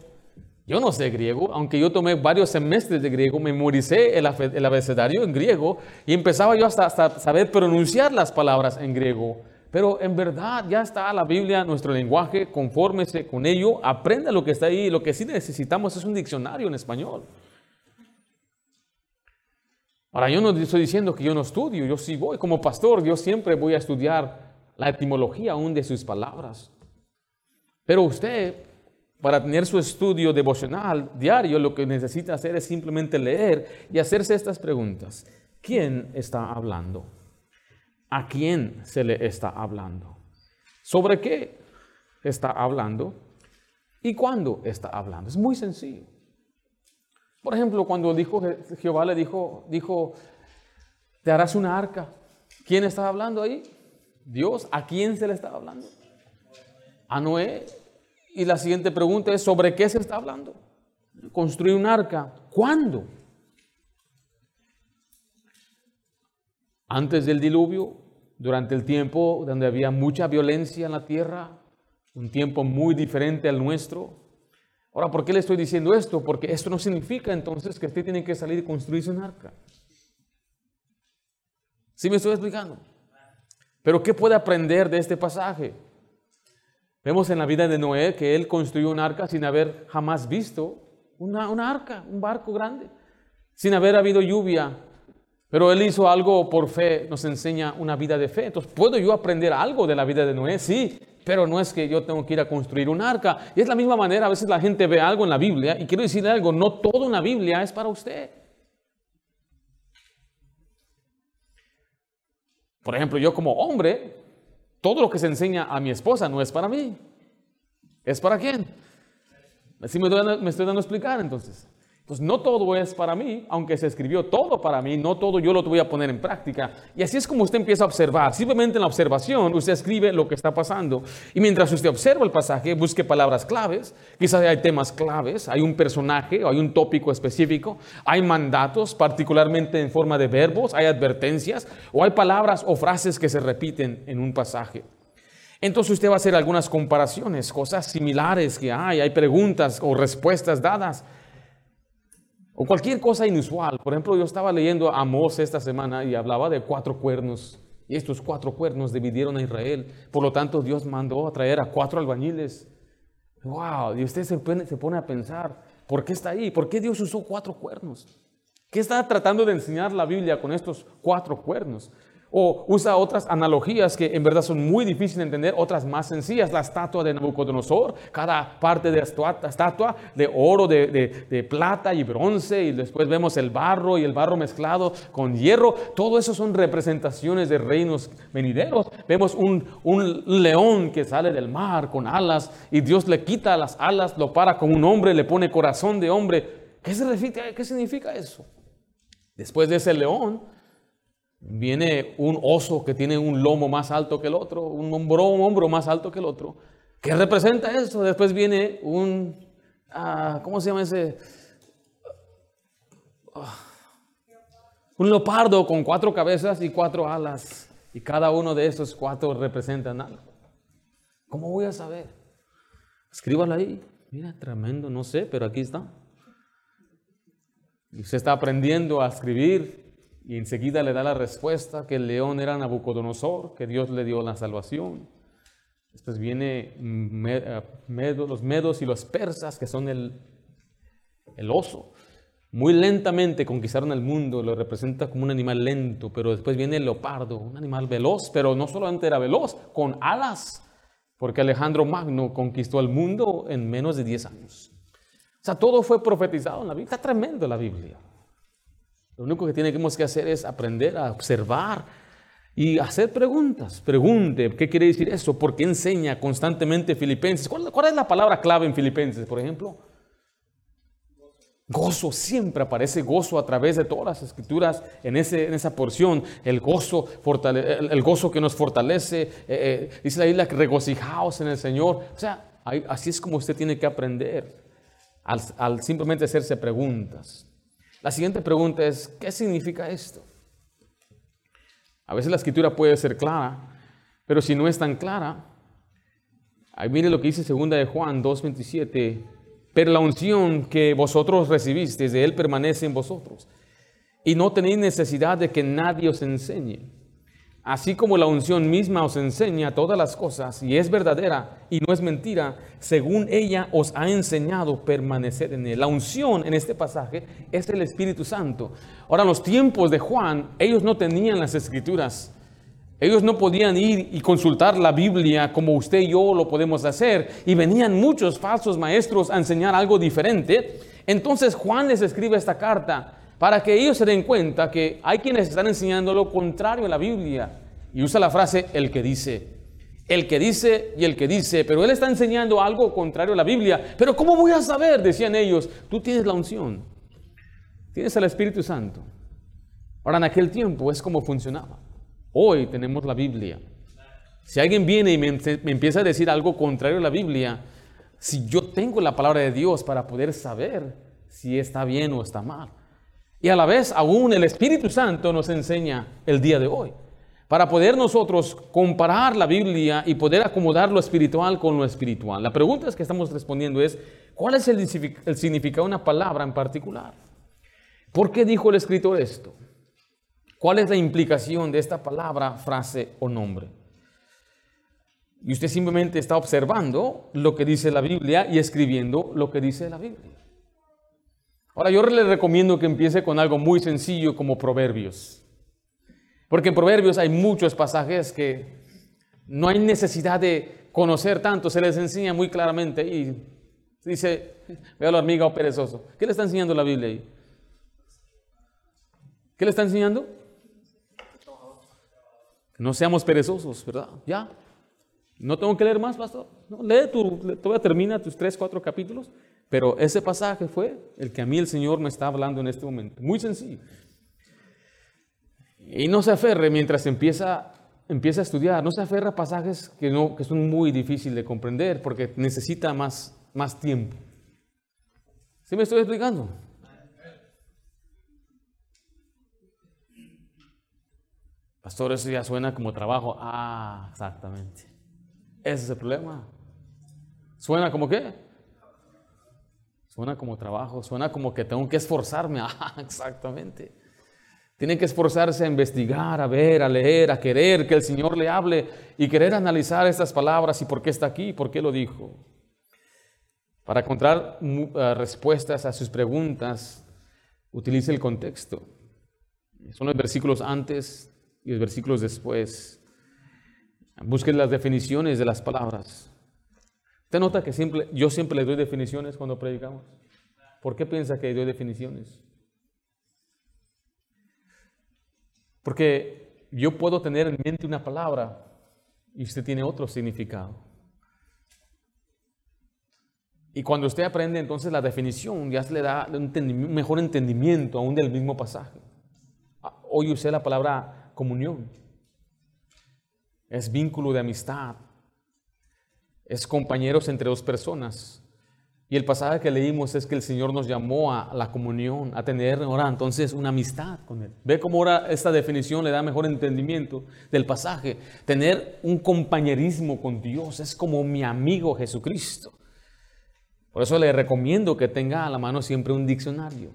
Yo no sé griego, aunque yo tomé varios semestres de griego, memoricé el, abecedario en griego y empezaba yo hasta, hasta saber pronunciar las palabras en griego. Pero en verdad ya está la Biblia, nuestro lenguaje, confórmese con ello, aprenda lo que está ahí. Lo que sí necesitamos es un diccionario en español. Ahora, yo no estoy diciendo que yo no estudio, yo sí voy. Como pastor, yo siempre voy a estudiar la etimología aún de sus palabras. Pero usted para tener su estudio devocional diario, lo que necesita hacer es simplemente leer y hacerse estas preguntas. ¿Quién está hablando? ¿A quién se le está hablando? ¿Sobre qué está hablando? ¿Y cuándo está hablando? Es muy sencillo. Por ejemplo, cuando dijo Jehová le dijo, dijo, te harás una arca. ¿Quién está hablando ahí? Dios. ¿A quién se le está hablando? A Noé. Y la siguiente pregunta es, ¿sobre qué se está hablando? Construir un arca. ¿Cuándo? Antes del diluvio, durante el tiempo donde había mucha violencia en la tierra, un tiempo muy diferente al nuestro. Ahora, ¿por qué le estoy diciendo esto? Porque esto no significa entonces que usted tiene que salir y construirse un arca. ¿Sí me estoy explicando? Pero ¿qué puede aprender de este pasaje? Vemos en la vida de Noé que él construyó un arca sin haber jamás visto una, arca, un barco grande, sin haber habido lluvia. Pero él hizo algo por fe, nos enseña una vida de fe. Entonces, ¿puedo yo aprender algo de la vida de Noé? Sí, pero no es que yo tengo que ir a construir un arca. Y es la misma manera, a veces la gente ve algo en la Biblia y quiero decirle algo, no todo en la Biblia es para usted. Por ejemplo, yo como hombre, todo lo que se enseña a mi esposa no es para mí. ¿Es para quién? Así me, me estoy dando a explicar entonces. Pues no todo es para mí, aunque se escribió todo para mí, no todo yo lo voy a poner en práctica. Y así es como usted empieza a observar. Simplemente en la observación usted escribe lo que está pasando. Y mientras usted observa el pasaje, busque palabras claves. Quizás hay temas claves, hay un personaje o hay un tópico específico, hay mandatos, particularmente en forma de verbos, hay advertencias o hay palabras o frases que se repiten en un pasaje. Entonces usted va a hacer algunas comparaciones, cosas similares que hay, hay preguntas o respuestas dadas. O cualquier cosa inusual. Por ejemplo, yo estaba leyendo a Amós esta semana y hablaba de cuatro cuernos. Y estos cuatro cuernos dividieron a Israel. Por lo tanto, Dios mandó a traer a cuatro albañiles. ¡Wow! Y usted se pone, se pone a pensar, ¿por qué está ahí? ¿Por qué Dios usó cuatro cuernos? ¿Qué está tratando de enseñar la Biblia con estos cuatro cuernos? O usa otras analogías que en verdad son muy difíciles de entender, otras más sencillas. La estatua de Nabucodonosor, cada parte de la estatua de oro, de, plata y bronce, y después vemos el barro y el barro mezclado con hierro. Todo eso son representaciones de reinos venideros. Vemos un, un león que sale del mar con alas y Dios le quita las alas, lo para con un hombre, le pone corazón de hombre. ¿Qué, se ¿Qué significa eso? Después de ese león, Viene un oso que tiene un lomo más alto que el otro, un hombro, un hombro más alto que el otro. ¿Qué representa eso? Después viene un, ah, ¿cómo se llama ese? Un leopardo con cuatro cabezas y cuatro alas. Y cada uno de esos cuatro representan algo. ¿Cómo voy a saber? Escríbalo ahí. Mira, tremendo, no sé, pero aquí está. Y usted está aprendiendo a escribir y enseguida le da la respuesta que el león era Nabucodonosor, que Dios le dio la salvación. Después viene eh, los medos y los persas, que son el, el oso. Muy lentamente conquistaron el mundo, lo representa como un animal lento, pero después viene el leopardo, un animal veloz, pero no solamente era veloz, con alas, porque Alejandro Magno conquistó el mundo en menos de 10 años. O sea, todo fue profetizado en la Biblia. Está tremendo la Biblia. Lo único que tenemos que hacer es aprender a observar y hacer preguntas. Pregunte, ¿qué quiere decir eso? ¿Por qué enseña constantemente Filipenses? ¿Cuál, es la palabra clave en Filipenses, por ejemplo? Gozo, siempre aparece gozo a través de todas las escrituras en, ese, en esa porción. El gozo, el, gozo que nos fortalece. Eh, eh, dice la isla que regocijaos en el Señor. O sea, así es como usted tiene que aprender al simplemente hacerse preguntas. La siguiente pregunta es, ¿qué significa esto? A veces la escritura puede ser clara, pero si no es tan clara, ahí mire lo que dice segunda de Juan 2.27 pero la unción que vosotros recibisteis de Él permanece en vosotros. Y no tenéis necesidad de que nadie os enseñe. Así como la unción misma os enseña todas las cosas y es verdadera y no es mentira, según ella os ha enseñado permanecer en él. La unción en este pasaje es el Espíritu Santo. Ahora, en los tiempos de Juan, ellos no tenían las escrituras ellos no podían ir y consultar la Biblia como usted y yo lo podemos hacer. Y venían muchos falsos maestros a enseñar algo diferente. Entonces Juan les escribe esta carta para que ellos se den cuenta que hay quienes están enseñando lo contrario a la Biblia. Y usa la frase el que dice. El que dice y el que dice. Pero él está enseñando algo contrario a la Biblia. Pero ¿cómo voy a saber? Decían ellos. Tú tienes la unción. Tienes el Espíritu Santo. Ahora en aquel tiempo es como funcionaba. Hoy tenemos la Biblia. Si alguien viene y me, empieza a decir algo contrario a la Biblia, si yo tengo la palabra de Dios para poder saber si está bien o está mal. Y a la vez, aún el Espíritu Santo nos enseña el día de hoy. Para poder nosotros comparar la Biblia y poder acomodar lo espiritual con lo espiritual. La pregunta que estamos respondiendo es, ¿cuál es el, el significado de una palabra en particular? ¿Por qué dijo el escritor esto? ¿Cuál es la implicación de esta palabra, frase o nombre? Y usted simplemente está observando lo que dice la Biblia y escribiendo lo que dice la Biblia. Ahora yo le recomiendo que empiece con algo muy sencillo como Proverbios. Porque en Proverbios hay muchos pasajes que no hay necesidad de conocer tanto, se les enseña muy claramente y dice, vea la hormiga o perezoso. ¿Qué le está enseñando la Biblia ahí? ¿Qué le está enseñando? No seamos perezosos, ¿verdad? Ya. No tengo que leer más, pastor. No, lee tu, todavía termina tus tres, cuatro capítulos. Pero ese pasaje fue el que a mí el Señor me está hablando en este momento. Muy sencillo. Y no se aferre mientras empieza, empieza a estudiar. No se aferre a pasajes que, no, que son muy difíciles de comprender porque necesita más, más tiempo. ¿Sí me estoy explicando? Pastor, eso ya suena como trabajo. Ah, exactamente. Ese es el problema. ¿Suena como qué? Suena como trabajo, suena como que tengo que esforzarme. Ah, exactamente. Tiene que esforzarse a investigar, a ver, a leer, a querer que el Señor le hable y querer analizar estas palabras y por qué está aquí y por qué lo dijo. Para encontrar eh, respuestas a sus preguntas, utilice el contexto. Son los versículos antes y los versículos después. Busquen las definiciones de las palabras. ¿Usted nota que yo siempre le doy definiciones cuando predicamos? ¿Por qué piensa que doy definiciones? Porque yo puedo tener en mente una palabra y usted tiene otro significado. Y cuando usted aprende entonces la definición, ya le da un mejor entendimiento aún del mismo pasaje. Ah, hoy usé la palabra comunión, es vínculo de amistad, es compañeros entre dos personas. Y el pasaje que leímos es que el Señor nos llamó a la comunión, a tener ahora entonces una amistad con Él. Ve cómo ahora esta definición le da mejor entendimiento del pasaje. Tener un compañerismo con Dios es como mi amigo Jesucristo. Por eso le recomiendo que tenga a la mano siempre un diccionario.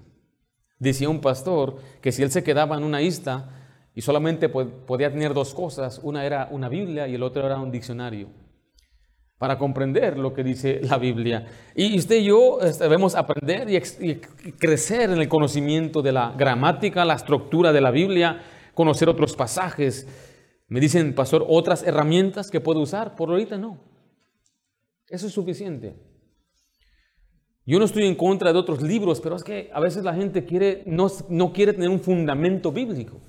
Decía un pastor que si él se quedaba en una isla, y solamente podía tener dos cosas, una era una Biblia y el otro era un diccionario, para comprender lo que dice la Biblia. Y usted y yo este, debemos aprender y, crecer en el conocimiento de la gramática, la estructura de la Biblia, conocer otros pasajes. Me dicen, pastor, otras herramientas que puedo usar. Por ahorita no. Eso es suficiente. Yo no estoy en contra de otros libros, pero es que a veces la gente quiere, no, no quiere tener un fundamento bíblico.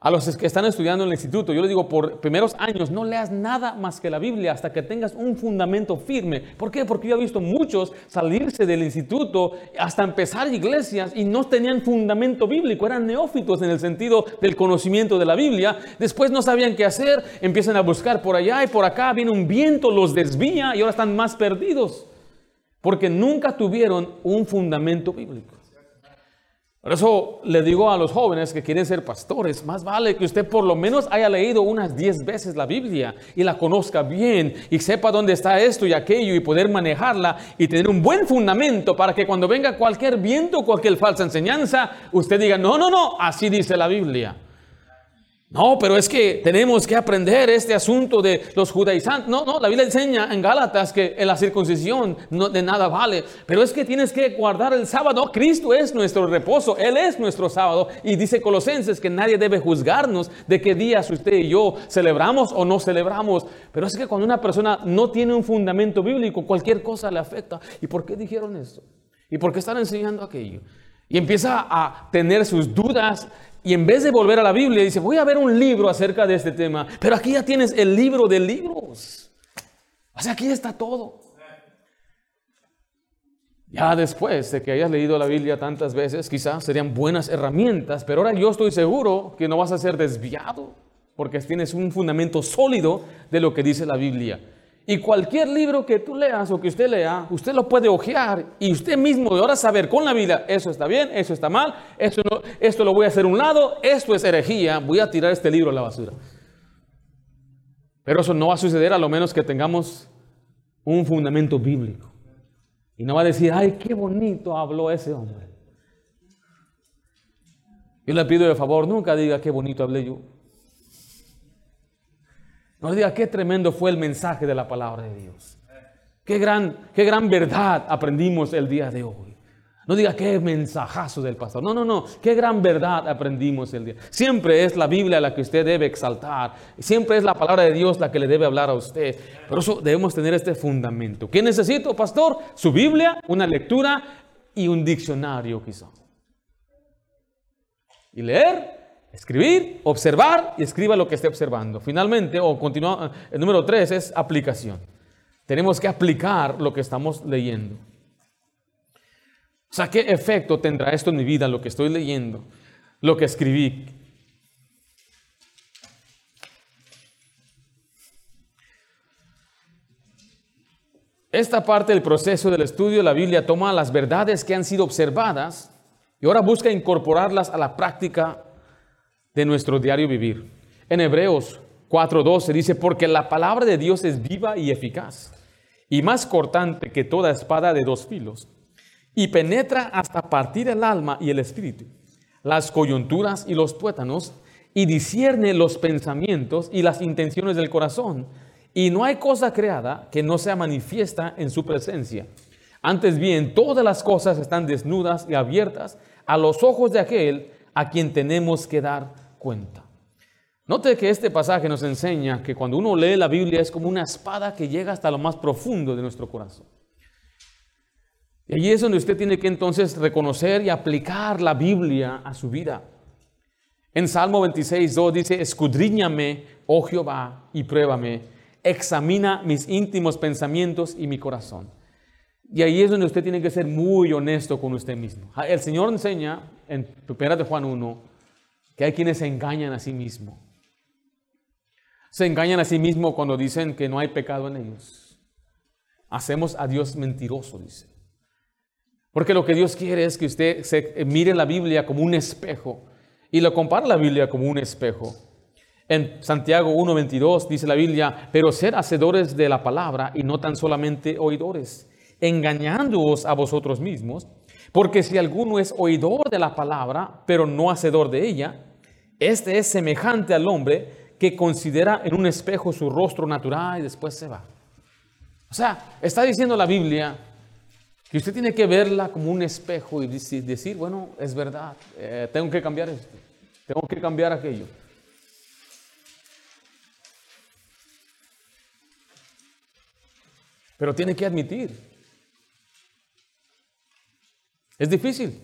A los que están estudiando en el instituto, yo les digo, por primeros años, no leas nada más que la Biblia hasta que tengas un fundamento firme. ¿Por qué? Porque yo he visto muchos salirse del instituto hasta empezar iglesias y no tenían fundamento bíblico, eran neófitos en el sentido del conocimiento de la Biblia. Después no sabían qué hacer, empiezan a buscar por allá y por acá, viene un viento, los desvía y ahora están más perdidos. Porque nunca tuvieron un fundamento bíblico. Por eso le digo a los jóvenes que quieren ser pastores, más vale que usted por lo menos haya leído unas 10 veces la Biblia y la conozca bien y sepa dónde está esto y aquello y poder manejarla y tener un buen fundamento para que cuando venga cualquier viento, cualquier falsa enseñanza, usted diga, no, no, no, así dice la Biblia. No, pero es que tenemos que aprender este asunto de los judaizantes. No, no, la Biblia enseña en Gálatas que en la circuncisión no, de nada vale. Pero es que tienes que guardar el sábado. Cristo es nuestro reposo, Él es nuestro sábado. Y dice Colosenses que nadie debe juzgarnos de qué días usted y yo celebramos o no celebramos. Pero es que cuando una persona no tiene un fundamento bíblico, cualquier cosa le afecta. ¿Y por qué dijeron eso? ¿Y por qué están enseñando aquello? Y empieza a tener sus dudas y en vez de volver a la Biblia, dice, voy a ver un libro acerca de este tema. Pero aquí ya tienes el libro de libros. O sea, aquí está todo. Ya después de que hayas leído la Biblia tantas veces, quizás serían buenas herramientas, pero ahora yo estoy seguro que no vas a ser desviado, porque tienes un fundamento sólido de lo que dice la Biblia. Y cualquier libro que tú leas o que usted lea, usted lo puede ojear y usted mismo de ahora saber con la vida, eso está bien, eso está mal, esto, no, esto lo voy a hacer un lado, esto es herejía, voy a tirar este libro a la basura. Pero eso no va a suceder a lo menos que tengamos un fundamento bíblico. Y no va a decir, ay, qué bonito habló ese hombre. Yo le pido de favor, nunca diga qué bonito hablé yo. No diga qué tremendo fue el mensaje de la palabra de Dios. Qué gran, qué gran verdad aprendimos el día de hoy. No diga qué mensajazo del pastor. No, no, no. Qué gran verdad aprendimos el día. Siempre es la Biblia la que usted debe exaltar. Siempre es la palabra de Dios la que le debe hablar a usted. Por eso debemos tener este fundamento. ¿Qué necesito, pastor? Su Biblia, una lectura y un diccionario quizá. Y leer Escribir, observar y escriba lo que esté observando. Finalmente, o continúa, el número tres es aplicación. Tenemos que aplicar lo que estamos leyendo. O sea, ¿qué efecto tendrá esto en mi vida, lo que estoy leyendo, lo que escribí? Esta parte del proceso del estudio de la Biblia toma las verdades que han sido observadas y ahora busca incorporarlas a la práctica de nuestro diario vivir. En Hebreos 4:12 dice, porque la palabra de Dios es viva y eficaz, y más cortante que toda espada de dos filos, y penetra hasta partir el alma y el espíritu, las coyunturas y los tuétanos, y discierne los pensamientos y las intenciones del corazón. Y no hay cosa creada que no sea manifiesta en su presencia. Antes bien, todas las cosas están desnudas y abiertas a los ojos de aquel a quien tenemos que dar cuenta. Note que este pasaje nos enseña que cuando uno lee la Biblia es como una espada que llega hasta lo más profundo de nuestro corazón. Y allí es donde usted tiene que entonces reconocer y aplicar la Biblia a su vida. En Salmo 26, 2 dice, escudriñame, oh Jehová, y pruébame, examina mis íntimos pensamientos y mi corazón. Y ahí es donde usted tiene que ser muy honesto con usted mismo. El Señor enseña en 1 de Juan 1, que hay quienes se engañan a sí mismos. Se engañan a sí mismos cuando dicen que no hay pecado en ellos. Hacemos a Dios mentiroso, dice. Porque lo que Dios quiere es que usted se mire la Biblia como un espejo y lo compara la Biblia como un espejo. En Santiago 1.22 dice la Biblia, pero ser hacedores de la palabra y no tan solamente oidores, engañándoos a vosotros mismos, porque si alguno es oidor de la palabra, pero no hacedor de ella, este es semejante al hombre que considera en un espejo su rostro natural y después se va. O sea, está diciendo la Biblia que usted tiene que verla como un espejo y decir, bueno, es verdad, eh, tengo que cambiar esto, tengo que cambiar aquello. Pero tiene que admitir. Es difícil.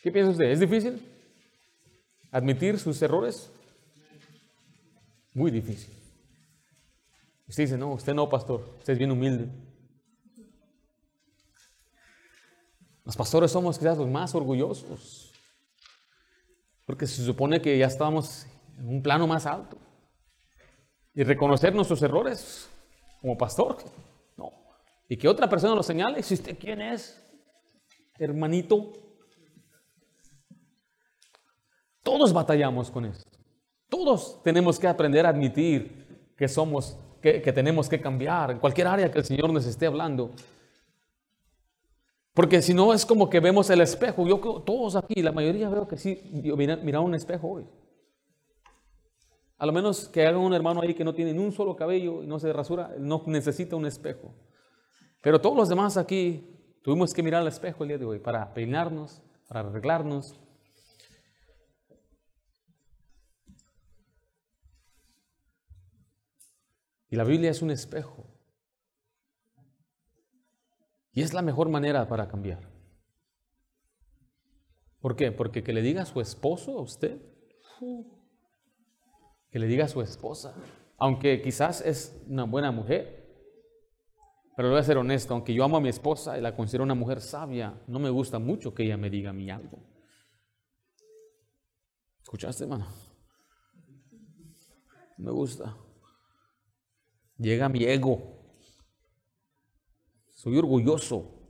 ¿Qué piensa usted? ¿Es difícil? Admitir sus errores? Muy difícil. Usted dice, no, usted no, pastor, usted es bien humilde. Los pastores somos quizás los más orgullosos, porque se supone que ya estamos en un plano más alto. Y reconocer nuestros errores como pastor, no. Y que otra persona lo señale, si usted quién es, hermanito. Todos batallamos con esto. Todos tenemos que aprender a admitir que somos, que, tenemos que cambiar en cualquier área que el Señor nos esté hablando. Porque si no es como que vemos el espejo. Yo todos aquí, la mayoría veo que sí, mira, un espejo hoy. A lo menos que haga un hermano ahí que no tiene ni un solo cabello y no se rasura, no necesita un espejo. Pero todos los demás aquí tuvimos que mirar al espejo el día de hoy para peinarnos, para arreglarnos. Y la Biblia es un espejo. Y es la mejor manera para cambiar. ¿Por qué? Porque que le diga a su esposo a usted, que le diga a su esposa, aunque quizás es una buena mujer, pero voy a ser honesto, aunque yo amo a mi esposa y la considero una mujer sabia, no me gusta mucho que ella me diga a mí algo. ¿Escuchaste, hermano? Me gusta. Llega mi ego. Soy orgulloso.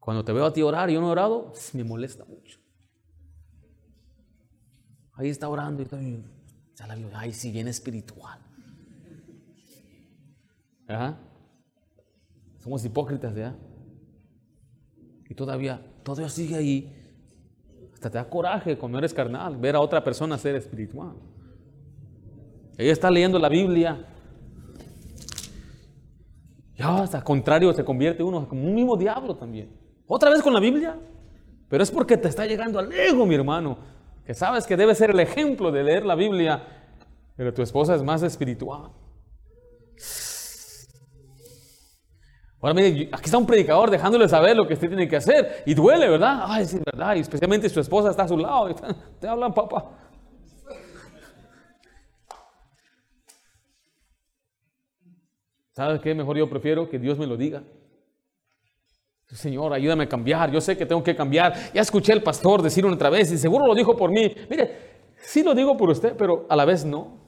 Cuando te veo a ti orar y yo no he orado, me molesta mucho. Ahí está orando y ya la veo, ay, sí, bien espiritual. Somos hipócritas, ¿ya? Y todavía, todavía sigue ahí. Hasta te da coraje cuando eres carnal, ver a otra persona ser espiritual. Ella está leyendo la Biblia, ya hasta contrario se convierte uno como un mismo diablo también. Otra vez con la Biblia. Pero es porque te está llegando al ego, mi hermano. Que sabes que debe ser el ejemplo de leer la Biblia. Pero tu esposa es más espiritual. Ahora mire, aquí está un predicador dejándole saber lo que usted tiene que hacer. Y duele, ¿verdad? Ay, sí, ¿verdad? Y especialmente su esposa está a su lado. Te hablan, papá. ¿Sabes qué? Mejor yo prefiero que Dios me lo diga. Señor, ayúdame a cambiar. Yo sé que tengo que cambiar. Ya escuché al pastor decirlo otra vez y seguro lo dijo por mí. Mire, sí lo digo por usted, pero a la vez no.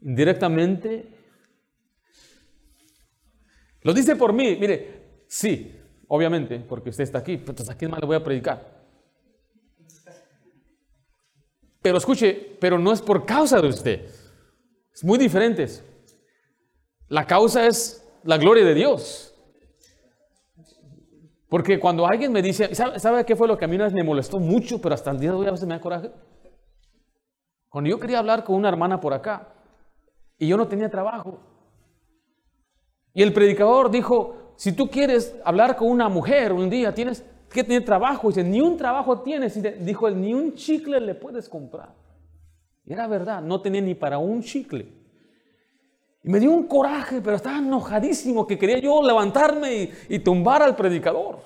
Indirectamente. Lo dice por mí. Mire, sí, obviamente, porque usted está aquí. Entonces, ¿a quién más le voy a predicar? Pero escuche, pero no es por causa de usted. Es muy diferente. La causa es la gloria de Dios. Porque cuando alguien me dice, ¿sabe, qué fue lo que a mí me molestó mucho, pero hasta el día de hoy a veces me da coraje? Cuando yo quería hablar con una hermana por acá y yo no tenía trabajo. Y el predicador dijo, si tú quieres hablar con una mujer un día, tienes que tener trabajo. Y dice, ni un trabajo tienes. Y dijo ni un chicle le puedes comprar. Y era verdad, no tenía ni para un chicle. Y me dio un coraje, pero estaba enojadísimo que quería yo levantarme y, tumbar al predicador.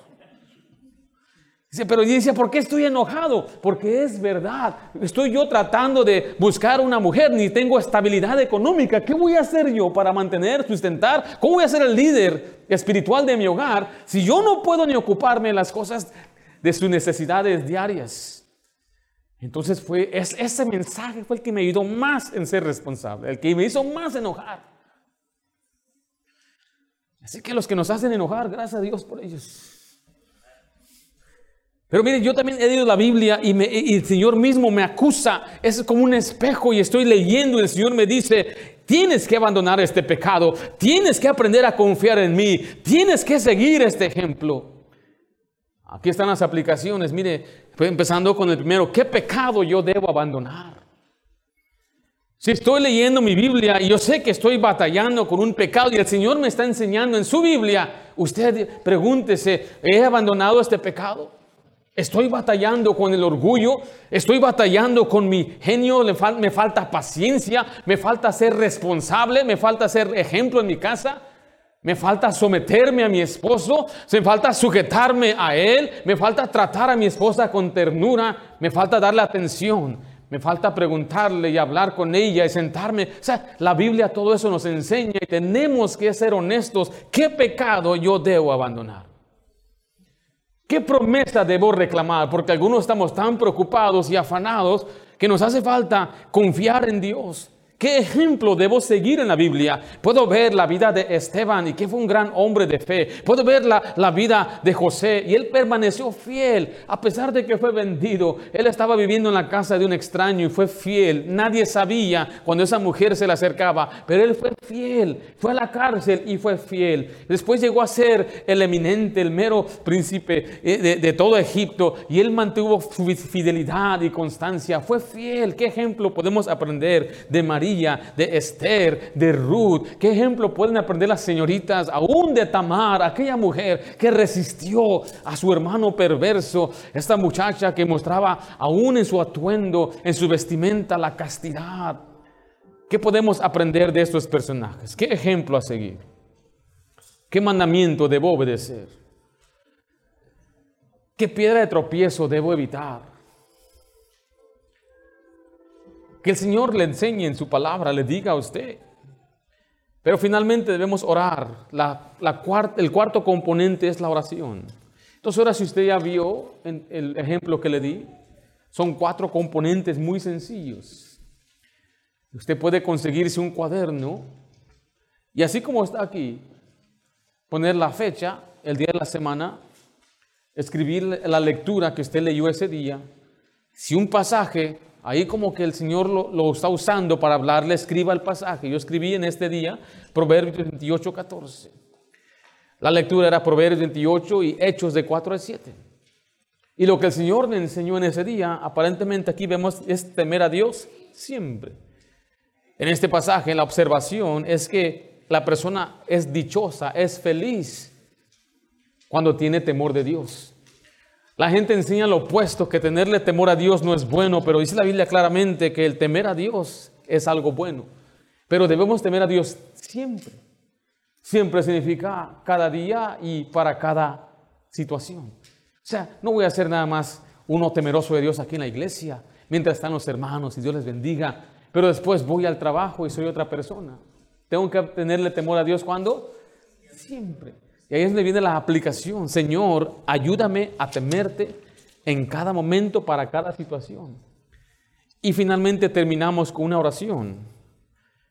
Dice, pero yo decía, ¿por qué estoy enojado? Porque es verdad. Estoy yo tratando de buscar una mujer, ni tengo estabilidad económica. ¿Qué voy a hacer yo para mantener, sustentar? ¿Cómo voy a ser el líder espiritual de mi hogar si yo no puedo ni ocuparme de las cosas de sus necesidades diarias? Entonces fue, ese mensaje fue el que me ayudó más en ser responsable, el que me hizo más enojar. Así que los que nos hacen enojar, gracias a Dios por ellos. Pero miren, yo también he leído la Biblia y, y, el Señor mismo me acusa. Es como un espejo y estoy leyendo y el Señor me dice, tienes que abandonar este pecado, tienes que aprender a confiar en mí, tienes que seguir este ejemplo. Aquí están las aplicaciones. Mire, empezando con el primero. ¿Qué pecado yo debo abandonar? Si estoy leyendo mi Biblia y yo sé que estoy batallando con un pecado y el Señor me está enseñando en su Biblia, usted pregúntese, ¿he abandonado este pecado? Estoy batallando con el orgullo, estoy batallando con mi genio, me falta paciencia, me falta ser responsable, me falta ser ejemplo en mi casa. Me falta someterme a mi esposo, me falta sujetarme a él, me falta tratar a mi esposa con ternura, me falta darle atención, me falta preguntarle y hablar con ella y sentarme. O sea, la Biblia todo eso nos enseña y tenemos que ser honestos. ¿Qué pecado yo debo abandonar? ¿Qué promesa debo reclamar? Porque algunos estamos tan preocupados y afanados que nos hace falta confiar en Dios. ¿Qué ejemplo debo seguir en la Biblia? Puedo ver la vida de Esteban y que fue un gran hombre de fe. Puedo ver la, la, vida de José y él permaneció fiel a pesar de que fue vendido. Él estaba viviendo en la casa de un extraño y fue fiel. Nadie sabía cuando esa mujer se le acercaba, pero él fue fiel. Fue a la cárcel y fue fiel. Después llegó a ser el eminente, el mero príncipe eh, de, de todo Egipto y él mantuvo fidelidad y constancia. Fue fiel. ¿Qué ejemplo podemos aprender de María? De Esther, de Ruth. ¿Qué ejemplo pueden aprender las señoritas, aún de Tamar, aquella mujer que resistió a su hermano perverso, esta muchacha que mostraba aún en su atuendo, en su vestimenta, la castidad? ¿Qué podemos aprender de estos personajes? ¿Qué ejemplo a seguir? ¿Qué mandamiento debo obedecer? ¿Qué piedra de tropiezo debo evitar? Que el Señor le enseñe en su palabra, le diga a usted. Pero finalmente debemos orar. La, el cuarto componente es la oración. Entonces ahora si usted ya vio en el ejemplo que le di, son cuatro componentes muy sencillos. Usted puede conseguirse un cuaderno y así como está aquí, poner la fecha, el día de la semana, escribir la lectura que usted leyó ese día. Si un pasaje Ahí como que el Señor lo, está usando para hablarle, escriba el pasaje. Yo escribí en este día Proverbios 28, 14. La lectura era Proverbios 28 y Hechos de 4 a 7. Y lo que el Señor me enseñó en ese día, aparentemente aquí vemos, es temer a Dios siempre. En este pasaje, la observación es que la persona es dichosa, es feliz cuando tiene temor de Dios. La gente enseña lo opuesto, que tenerle temor a Dios no es bueno, pero dice la Biblia claramente que el temer a Dios es algo bueno. Pero debemos temer a Dios siempre. Siempre significa cada día y para cada situación. O sea, no voy a ser nada más uno temeroso de Dios aquí en la iglesia, mientras están los hermanos y Dios les bendiga, pero después voy al trabajo y soy otra persona. Tengo que tenerle temor a Dios cuando? Siempre. Y ahí es donde viene la aplicación. Señor, ayúdame a temerte en cada momento para cada situación. Y finalmente terminamos con una oración.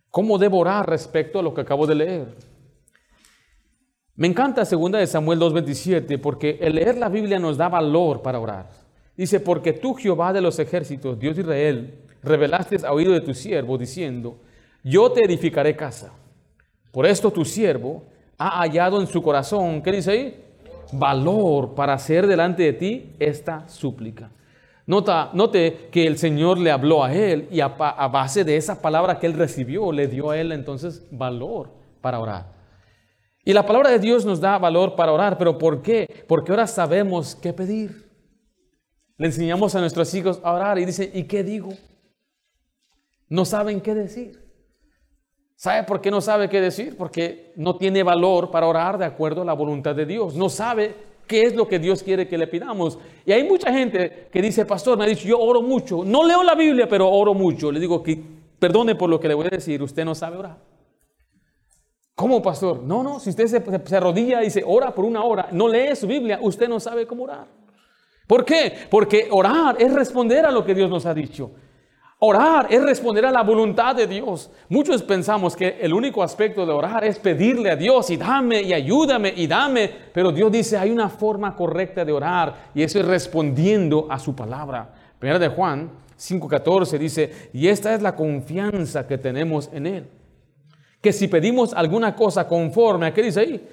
¿Cómo debo orar respecto a lo que acabo de leer? Me encanta 2 de Samuel 2.27 porque el leer la Biblia nos da valor para orar. Dice, porque tú Jehová de los ejércitos, Dios de Israel, revelaste a oído de tu siervo diciendo, yo te edificaré casa. Por esto tu siervo ha hallado en su corazón, ¿qué dice ahí? Valor para hacer delante de ti esta súplica. Nota, note que el Señor le habló a él y a, a base de esa palabra que él recibió, le dio a él entonces valor para orar. Y la palabra de Dios nos da valor para orar, pero ¿por qué? Porque ahora sabemos qué pedir. Le enseñamos a nuestros hijos a orar y dice, ¿y qué digo? No saben qué decir. ¿Sabe por qué no sabe qué decir? Porque no tiene valor para orar de acuerdo a la voluntad de Dios. No sabe qué es lo que Dios quiere que le pidamos. Y hay mucha gente que dice, pastor, me ha dicho, yo oro mucho. No leo la Biblia, pero oro mucho. Le digo que perdone por lo que le voy a decir, usted no sabe orar. ¿Cómo, pastor? No, no, si usted se, se arrodilla y se ora por una hora, no lee su Biblia, usted no sabe cómo orar. ¿Por qué? Porque orar es responder a lo que Dios nos ha dicho. Orar es responder a la voluntad de Dios. Muchos pensamos que el único aspecto de orar es pedirle a Dios y dame y ayúdame y dame, pero Dios dice hay una forma correcta de orar y eso es respondiendo a su palabra. Primera de Juan 5:14 dice, y esta es la confianza que tenemos en Él. Que si pedimos alguna cosa conforme a qué dice ahí,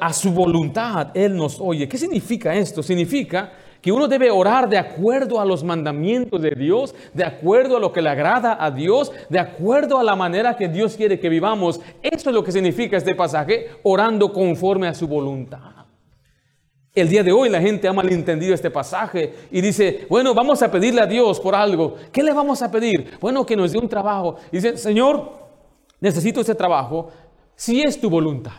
a su voluntad, Él nos oye. ¿Qué significa esto? Significa que uno debe orar de acuerdo a los mandamientos de Dios, de acuerdo a lo que le agrada a Dios, de acuerdo a la manera que Dios quiere que vivamos. Eso es lo que significa este pasaje, orando conforme a su voluntad. El día de hoy la gente ha malentendido este pasaje y dice, bueno, vamos a pedirle a Dios por algo. ¿Qué le vamos a pedir? Bueno, que nos dé un trabajo. Dice, Señor, necesito ese trabajo si es tu voluntad.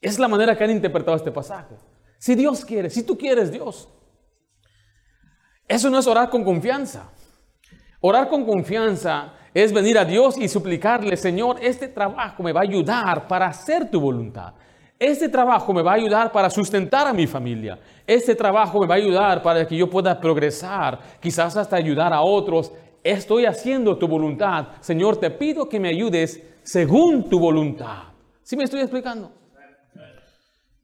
Es la manera que han interpretado este pasaje. Si Dios quiere, si tú quieres Dios. Eso no es orar con confianza. Orar con confianza es venir a Dios y suplicarle, Señor, este trabajo me va a ayudar para hacer tu voluntad. Este trabajo me va a ayudar para sustentar a mi familia. Este trabajo me va a ayudar para que yo pueda progresar, quizás hasta ayudar a otros. Estoy haciendo tu voluntad. Señor, te pido que me ayudes según tu voluntad. ¿Sí me estoy explicando?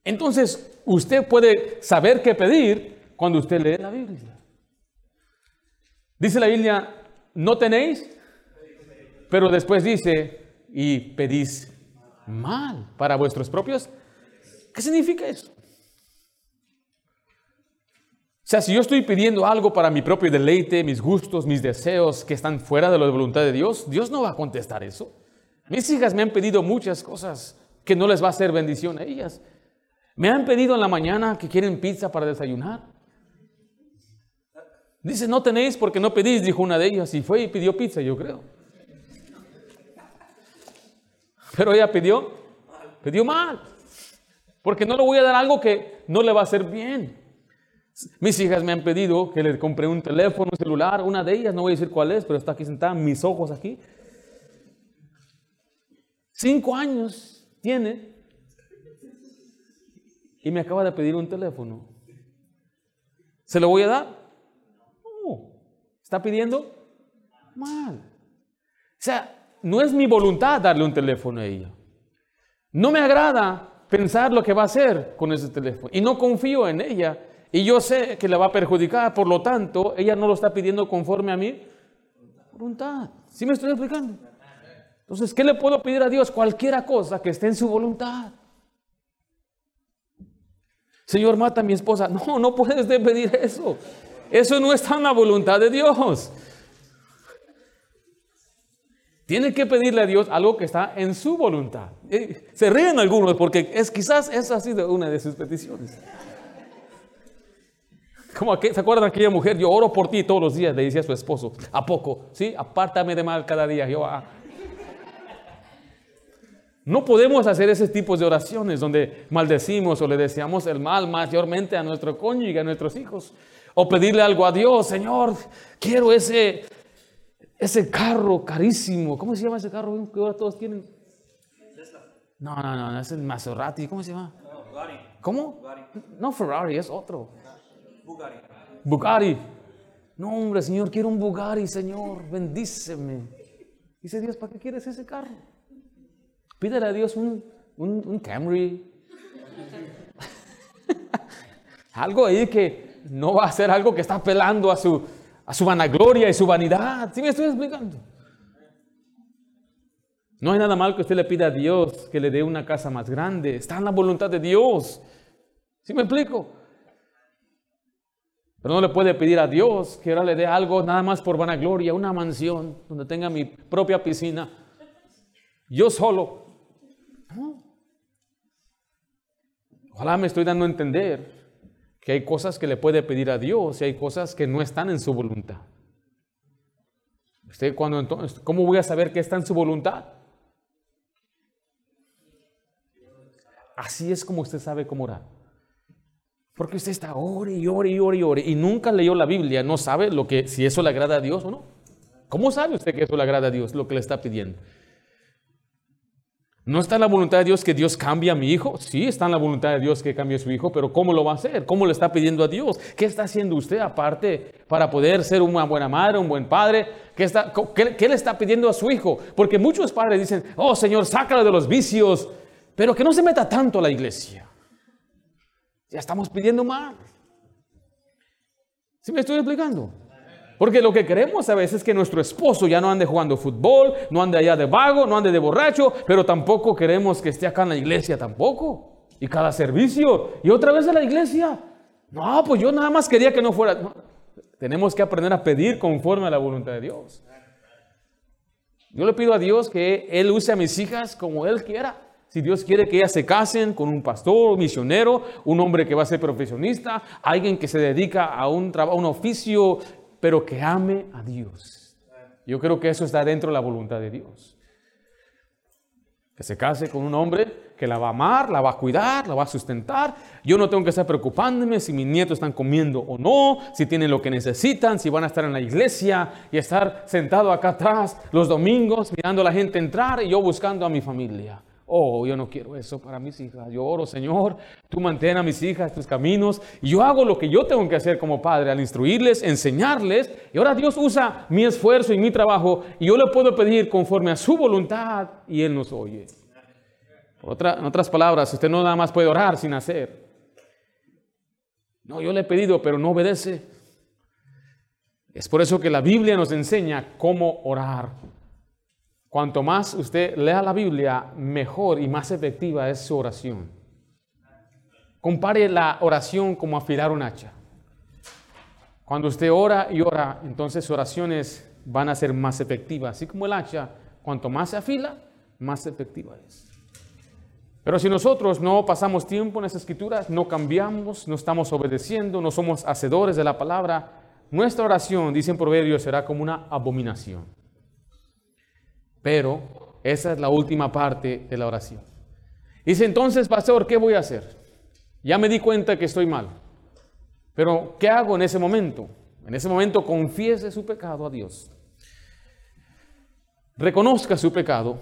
Entonces, usted puede saber qué pedir cuando usted lee la Biblia. Dice la Biblia, no tenéis, pero después dice, y pedís mal para vuestros propios. ¿Qué significa eso? O sea, si yo estoy pidiendo algo para mi propio deleite, mis gustos, mis deseos que están fuera de la voluntad de Dios, Dios no va a contestar eso. Mis hijas me han pedido muchas cosas que no les va a hacer bendición a ellas. Me han pedido en la mañana que quieren pizza para desayunar. Dice, no tenéis porque no pedís, dijo una de ellas, y fue y pidió pizza, yo creo. Pero ella pidió, pidió mal, porque no le voy a dar algo que no le va a hacer bien. Mis hijas me han pedido que les compre un teléfono, un celular, una de ellas, no voy a decir cuál es, pero está aquí sentada, mis ojos aquí. Cinco años tiene y me acaba de pedir un teléfono. ¿Se lo voy a dar? No. ¿Está pidiendo? Mal. O sea, no es mi voluntad darle un teléfono a ella. No me agrada pensar lo que va a hacer con ese teléfono y no confío en ella y yo sé que le va a perjudicar, por lo tanto, ella no lo está pidiendo conforme a mi voluntad. ¿Sí me estoy explicando? Entonces, ¿qué le puedo pedir a Dios? Cualquiera cosa que esté en su voluntad. Señor, mata a mi esposa. No, no puedes pedir eso. Eso no está en la voluntad de Dios. Tiene que pedirle a Dios algo que está en su voluntad. Eh, se ríen algunos porque es, quizás esa ha sido una de sus peticiones. Como ¿Se acuerdan de aquella mujer? Yo oro por ti todos los días, le decía a su esposo. ¿A poco? ¿Sí? Apártame de mal cada día, Jehová. No podemos hacer ese tipo de oraciones donde maldecimos o le deseamos el mal mayormente a nuestro cónyuge, a nuestros hijos. O pedirle algo a Dios, Señor, quiero ese, ese carro carísimo. ¿Cómo se llama ese carro que ahora todos tienen? No, no, no, es el Maserati. ¿Cómo se llama? ¿Cómo? No, Ferrari, es otro. Bugatti. Bugatti. No, hombre, Señor, quiero un Bugatti, Señor, bendíceme. Dice Dios, ¿para qué quieres ese carro? Pídele a Dios un, un, Camry. algo ahí que no va a ser algo que está apelando a su, a su vanagloria y su vanidad. ¿Sí me estoy explicando? No hay nada mal que usted le pida a Dios que le dé una casa más grande. Está en la voluntad de Dios. ¿Sí me explico? Pero no le puede pedir a Dios que ahora le dé algo nada más por vanagloria, una mansión donde tenga mi propia piscina. Yo solo. Ojalá me estoy dando a entender que hay cosas que le puede pedir a Dios y hay cosas que no están en su voluntad. Usted cuando entonces, ¿cómo voy a saber que está en su voluntad? Así es como usted sabe cómo orar. Porque usted está ore y ore y ore y ore y nunca leyó la Biblia, no sabe lo que si eso le agrada a Dios o no. ¿Cómo sabe usted que eso le agrada a Dios, lo que le está pidiendo? ¿No está en la voluntad de Dios que Dios cambie a mi hijo? Sí, está en la voluntad de Dios que cambie a su hijo, pero ¿cómo lo va a hacer? ¿Cómo le está pidiendo a Dios? ¿Qué está haciendo usted aparte para poder ser una buena madre, un buen padre? ¿Qué, está, qué, le está pidiendo a su hijo? Porque muchos padres dicen, oh Señor, sácalo de los vicios, pero que no se meta tanto a la iglesia. Ya estamos pidiendo mal. ¿Sí me estoy explicando? Porque lo que queremos a veces es que nuestro esposo ya no ande jugando fútbol, no ande allá de vago, no ande de borracho, pero tampoco queremos que esté acá en la iglesia tampoco. Y cada servicio, y otra vez a la iglesia. No, pues yo nada más quería que no fuera. Tenemos que aprender a pedir conforme a la voluntad de Dios. Yo le pido a Dios que Él use a mis hijas como Él quiera. Si Dios quiere que ellas se casen con un pastor, misionero, un hombre que va a ser profesionista, alguien que se dedica a un trabajo, un oficio pero que ame a Dios. Yo creo que eso está dentro de la voluntad de Dios. que se case con un hombre que la va a amar, la va a cuidar, la va a sustentar. Yo no tengo que estar preocupándome si mis nietos están comiendo o no, si tienen lo que necesitan, si van a estar en la iglesia y estar sentado acá atrás los domingos mirando a la gente entrar y yo buscando a mi familia. Oh, yo no quiero eso para mis hijas. Yo oro, Señor, tú mantén a mis hijas tus caminos. Y yo hago lo que yo tengo que hacer como padre, al instruirles, enseñarles. Y ahora Dios usa mi esfuerzo y mi trabajo y yo le puedo pedir conforme a su voluntad y Él nos oye. Otra, en otras palabras, usted no nada más puede orar sin hacer. No, yo le he pedido, pero no obedece. Es por eso que la Biblia nos enseña cómo orar. Cuanto más usted lea la Biblia, mejor y más efectiva es su oración. Compare la oración como afilar un hacha. Cuando usted ora y ora, entonces sus oraciones van a ser más efectivas. Así como el hacha, cuanto más se afila, más efectiva es. Pero si nosotros no pasamos tiempo en las escrituras, no cambiamos, no estamos obedeciendo, no somos hacedores de la palabra, nuestra oración, dicen Proverbios, será como una abominación. Pero esa es la última parte de la oración. Dice entonces, pastor, ¿qué voy a hacer? Ya me di cuenta que estoy mal. Pero ¿qué hago en ese momento? En ese momento confiese su pecado a Dios. Reconozca su pecado.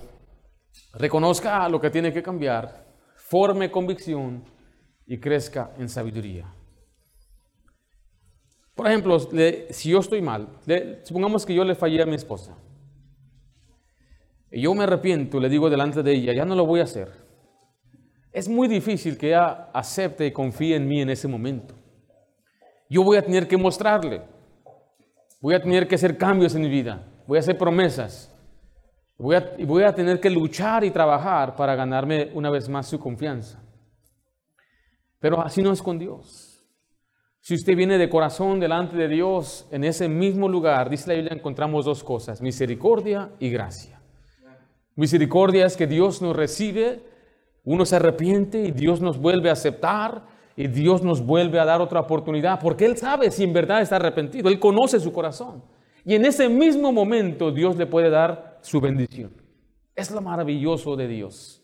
Reconozca lo que tiene que cambiar. Forme convicción y crezca en sabiduría. Por ejemplo, si yo estoy mal, supongamos que yo le fallé a mi esposa. Y yo me arrepiento, le digo delante de ella, ya no lo voy a hacer. Es muy difícil que ella acepte y confíe en mí en ese momento. Yo voy a tener que mostrarle. Voy a tener que hacer cambios en mi vida. Voy a hacer promesas. Voy a, voy a tener que luchar y trabajar para ganarme una vez más su confianza. Pero así no es con Dios. Si usted viene de corazón delante de Dios, en ese mismo lugar, dice la Biblia, encontramos dos cosas, misericordia y gracia. Misericordia es que Dios nos recibe, uno se arrepiente y Dios nos vuelve a aceptar y Dios nos vuelve a dar otra oportunidad, porque Él sabe si en verdad está arrepentido, Él conoce su corazón. Y en ese mismo momento Dios le puede dar su bendición. Es lo maravilloso de Dios.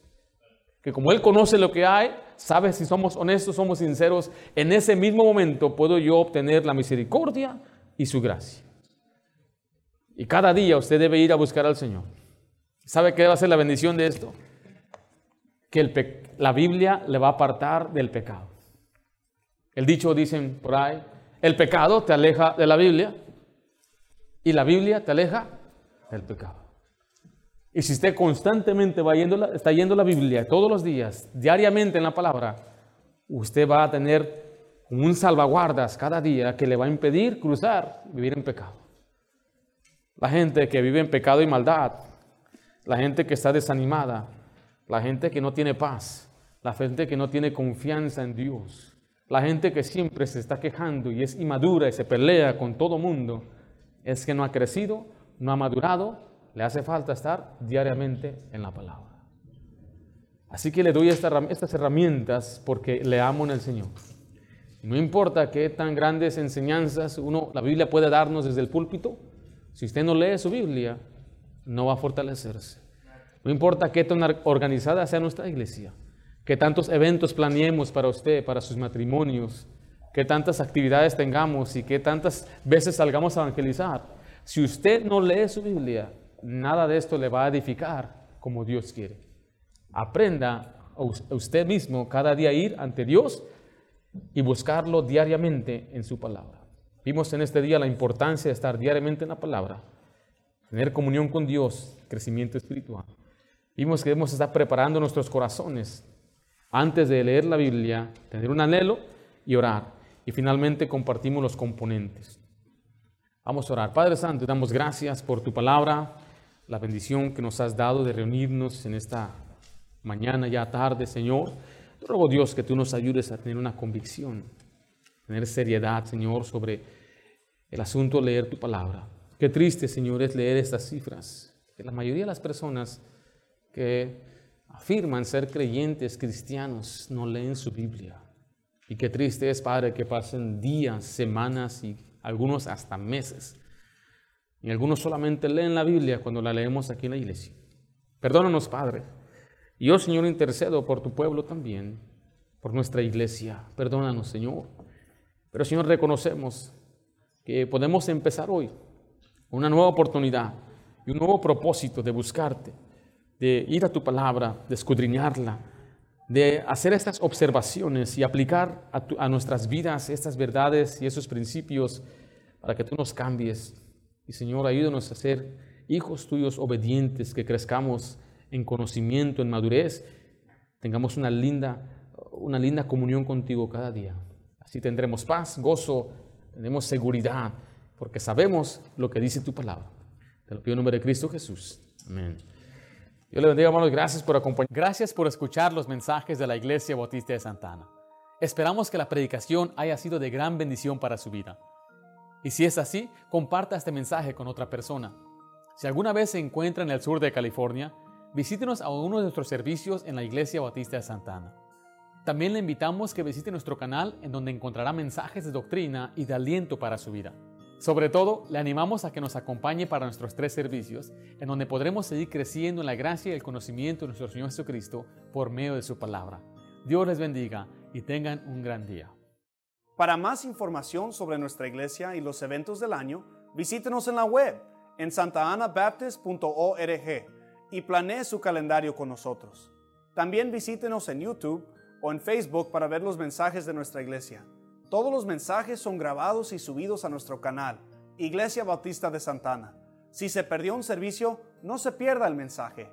Que como Él conoce lo que hay, sabe si somos honestos, somos sinceros, en ese mismo momento puedo yo obtener la misericordia y su gracia. Y cada día usted debe ir a buscar al Señor. ¿Sabe qué va a ser la bendición de esto? Que la Biblia le va a apartar del pecado. El dicho dicen por ahí, el pecado te aleja de la Biblia y la Biblia te aleja del pecado. Y si usted constantemente va yendo, está yendo la Biblia todos los días, diariamente en la palabra, usted va a tener un salvaguardas cada día que le va a impedir cruzar, vivir en pecado. La gente que vive en pecado y maldad la gente que está desanimada, la gente que no tiene paz, la gente que no tiene confianza en Dios, la gente que siempre se está quejando y es inmadura y se pelea con todo mundo, es que no ha crecido, no ha madurado, le hace falta estar diariamente en la palabra. Así que le doy estas herramientas porque le amo en el Señor. No importa qué tan grandes enseñanzas uno, la Biblia puede darnos desde el púlpito, si usted no lee su Biblia, no va a fortalecerse. No importa qué tan organizada sea nuestra iglesia, que tantos eventos planeemos para usted, para sus matrimonios, que tantas actividades tengamos y que tantas veces salgamos a evangelizar. Si usted no lee su Biblia, nada de esto le va a edificar como Dios quiere. Aprenda usted mismo cada día ir ante Dios y buscarlo diariamente en su palabra. Vimos en este día la importancia de estar diariamente en la palabra tener comunión con Dios, crecimiento espiritual. Vimos que debemos estar preparando nuestros corazones antes de leer la Biblia, tener un anhelo y orar. Y finalmente compartimos los componentes. Vamos a orar. Padre Santo, damos gracias por tu palabra, la bendición que nos has dado de reunirnos en esta mañana, ya tarde, Señor. Te ruego, Dios, que tú nos ayudes a tener una convicción, tener seriedad, Señor, sobre el asunto de leer tu palabra. Qué triste, Señor, es leer estas cifras. Que la mayoría de las personas que afirman ser creyentes cristianos no leen su Biblia. Y qué triste es, Padre, que pasen días, semanas y algunos hasta meses. Y algunos solamente leen la Biblia cuando la leemos aquí en la iglesia. Perdónanos, Padre. Yo, Señor, intercedo por tu pueblo también, por nuestra iglesia. Perdónanos, Señor. Pero, Señor, reconocemos que podemos empezar hoy una nueva oportunidad y un nuevo propósito de buscarte, de ir a tu palabra, de escudriñarla, de hacer estas observaciones y aplicar a, nuestras vidas estas verdades y esos principios para que tú nos cambies. Y Señor, ayúdanos a ser hijos tuyos obedientes, que crezcamos en conocimiento, en madurez, tengamos una linda, una linda comunión contigo cada día. Así tendremos paz, gozo, tendremos seguridad, porque sabemos lo que dice tu palabra. Te lo pido en nombre de Cristo Jesús. Amén. Yo le bendiga, hermanos. Gracias por acompañarnos. Gracias por escuchar los mensajes de la Iglesia Bautista de Santana. Esperamos que la predicación haya sido de gran bendición para su vida. Y si es así, comparta este mensaje con otra persona. Si alguna vez se encuentra en el sur de California, visítenos a uno de nuestros servicios en la Iglesia Bautista de Santana. También le invitamos que visite nuestro canal en donde encontrará mensajes de doctrina y de aliento para su vida. Sobre todo, le animamos a que nos acompañe para nuestros tres servicios, en donde podremos seguir creciendo en la gracia y el conocimiento de nuestro Señor Jesucristo por medio de su palabra. Dios les bendiga y tengan un gran día. Para más información sobre nuestra iglesia y los eventos del año, visítenos en la web en santaanabaptist.org y planee su calendario con nosotros. También visítenos en YouTube o en Facebook para ver los mensajes de nuestra iglesia. Todos los mensajes son grabados y subidos a nuestro canal, Iglesia Bautista de Santana. Si se perdió un servicio, no se pierda el mensaje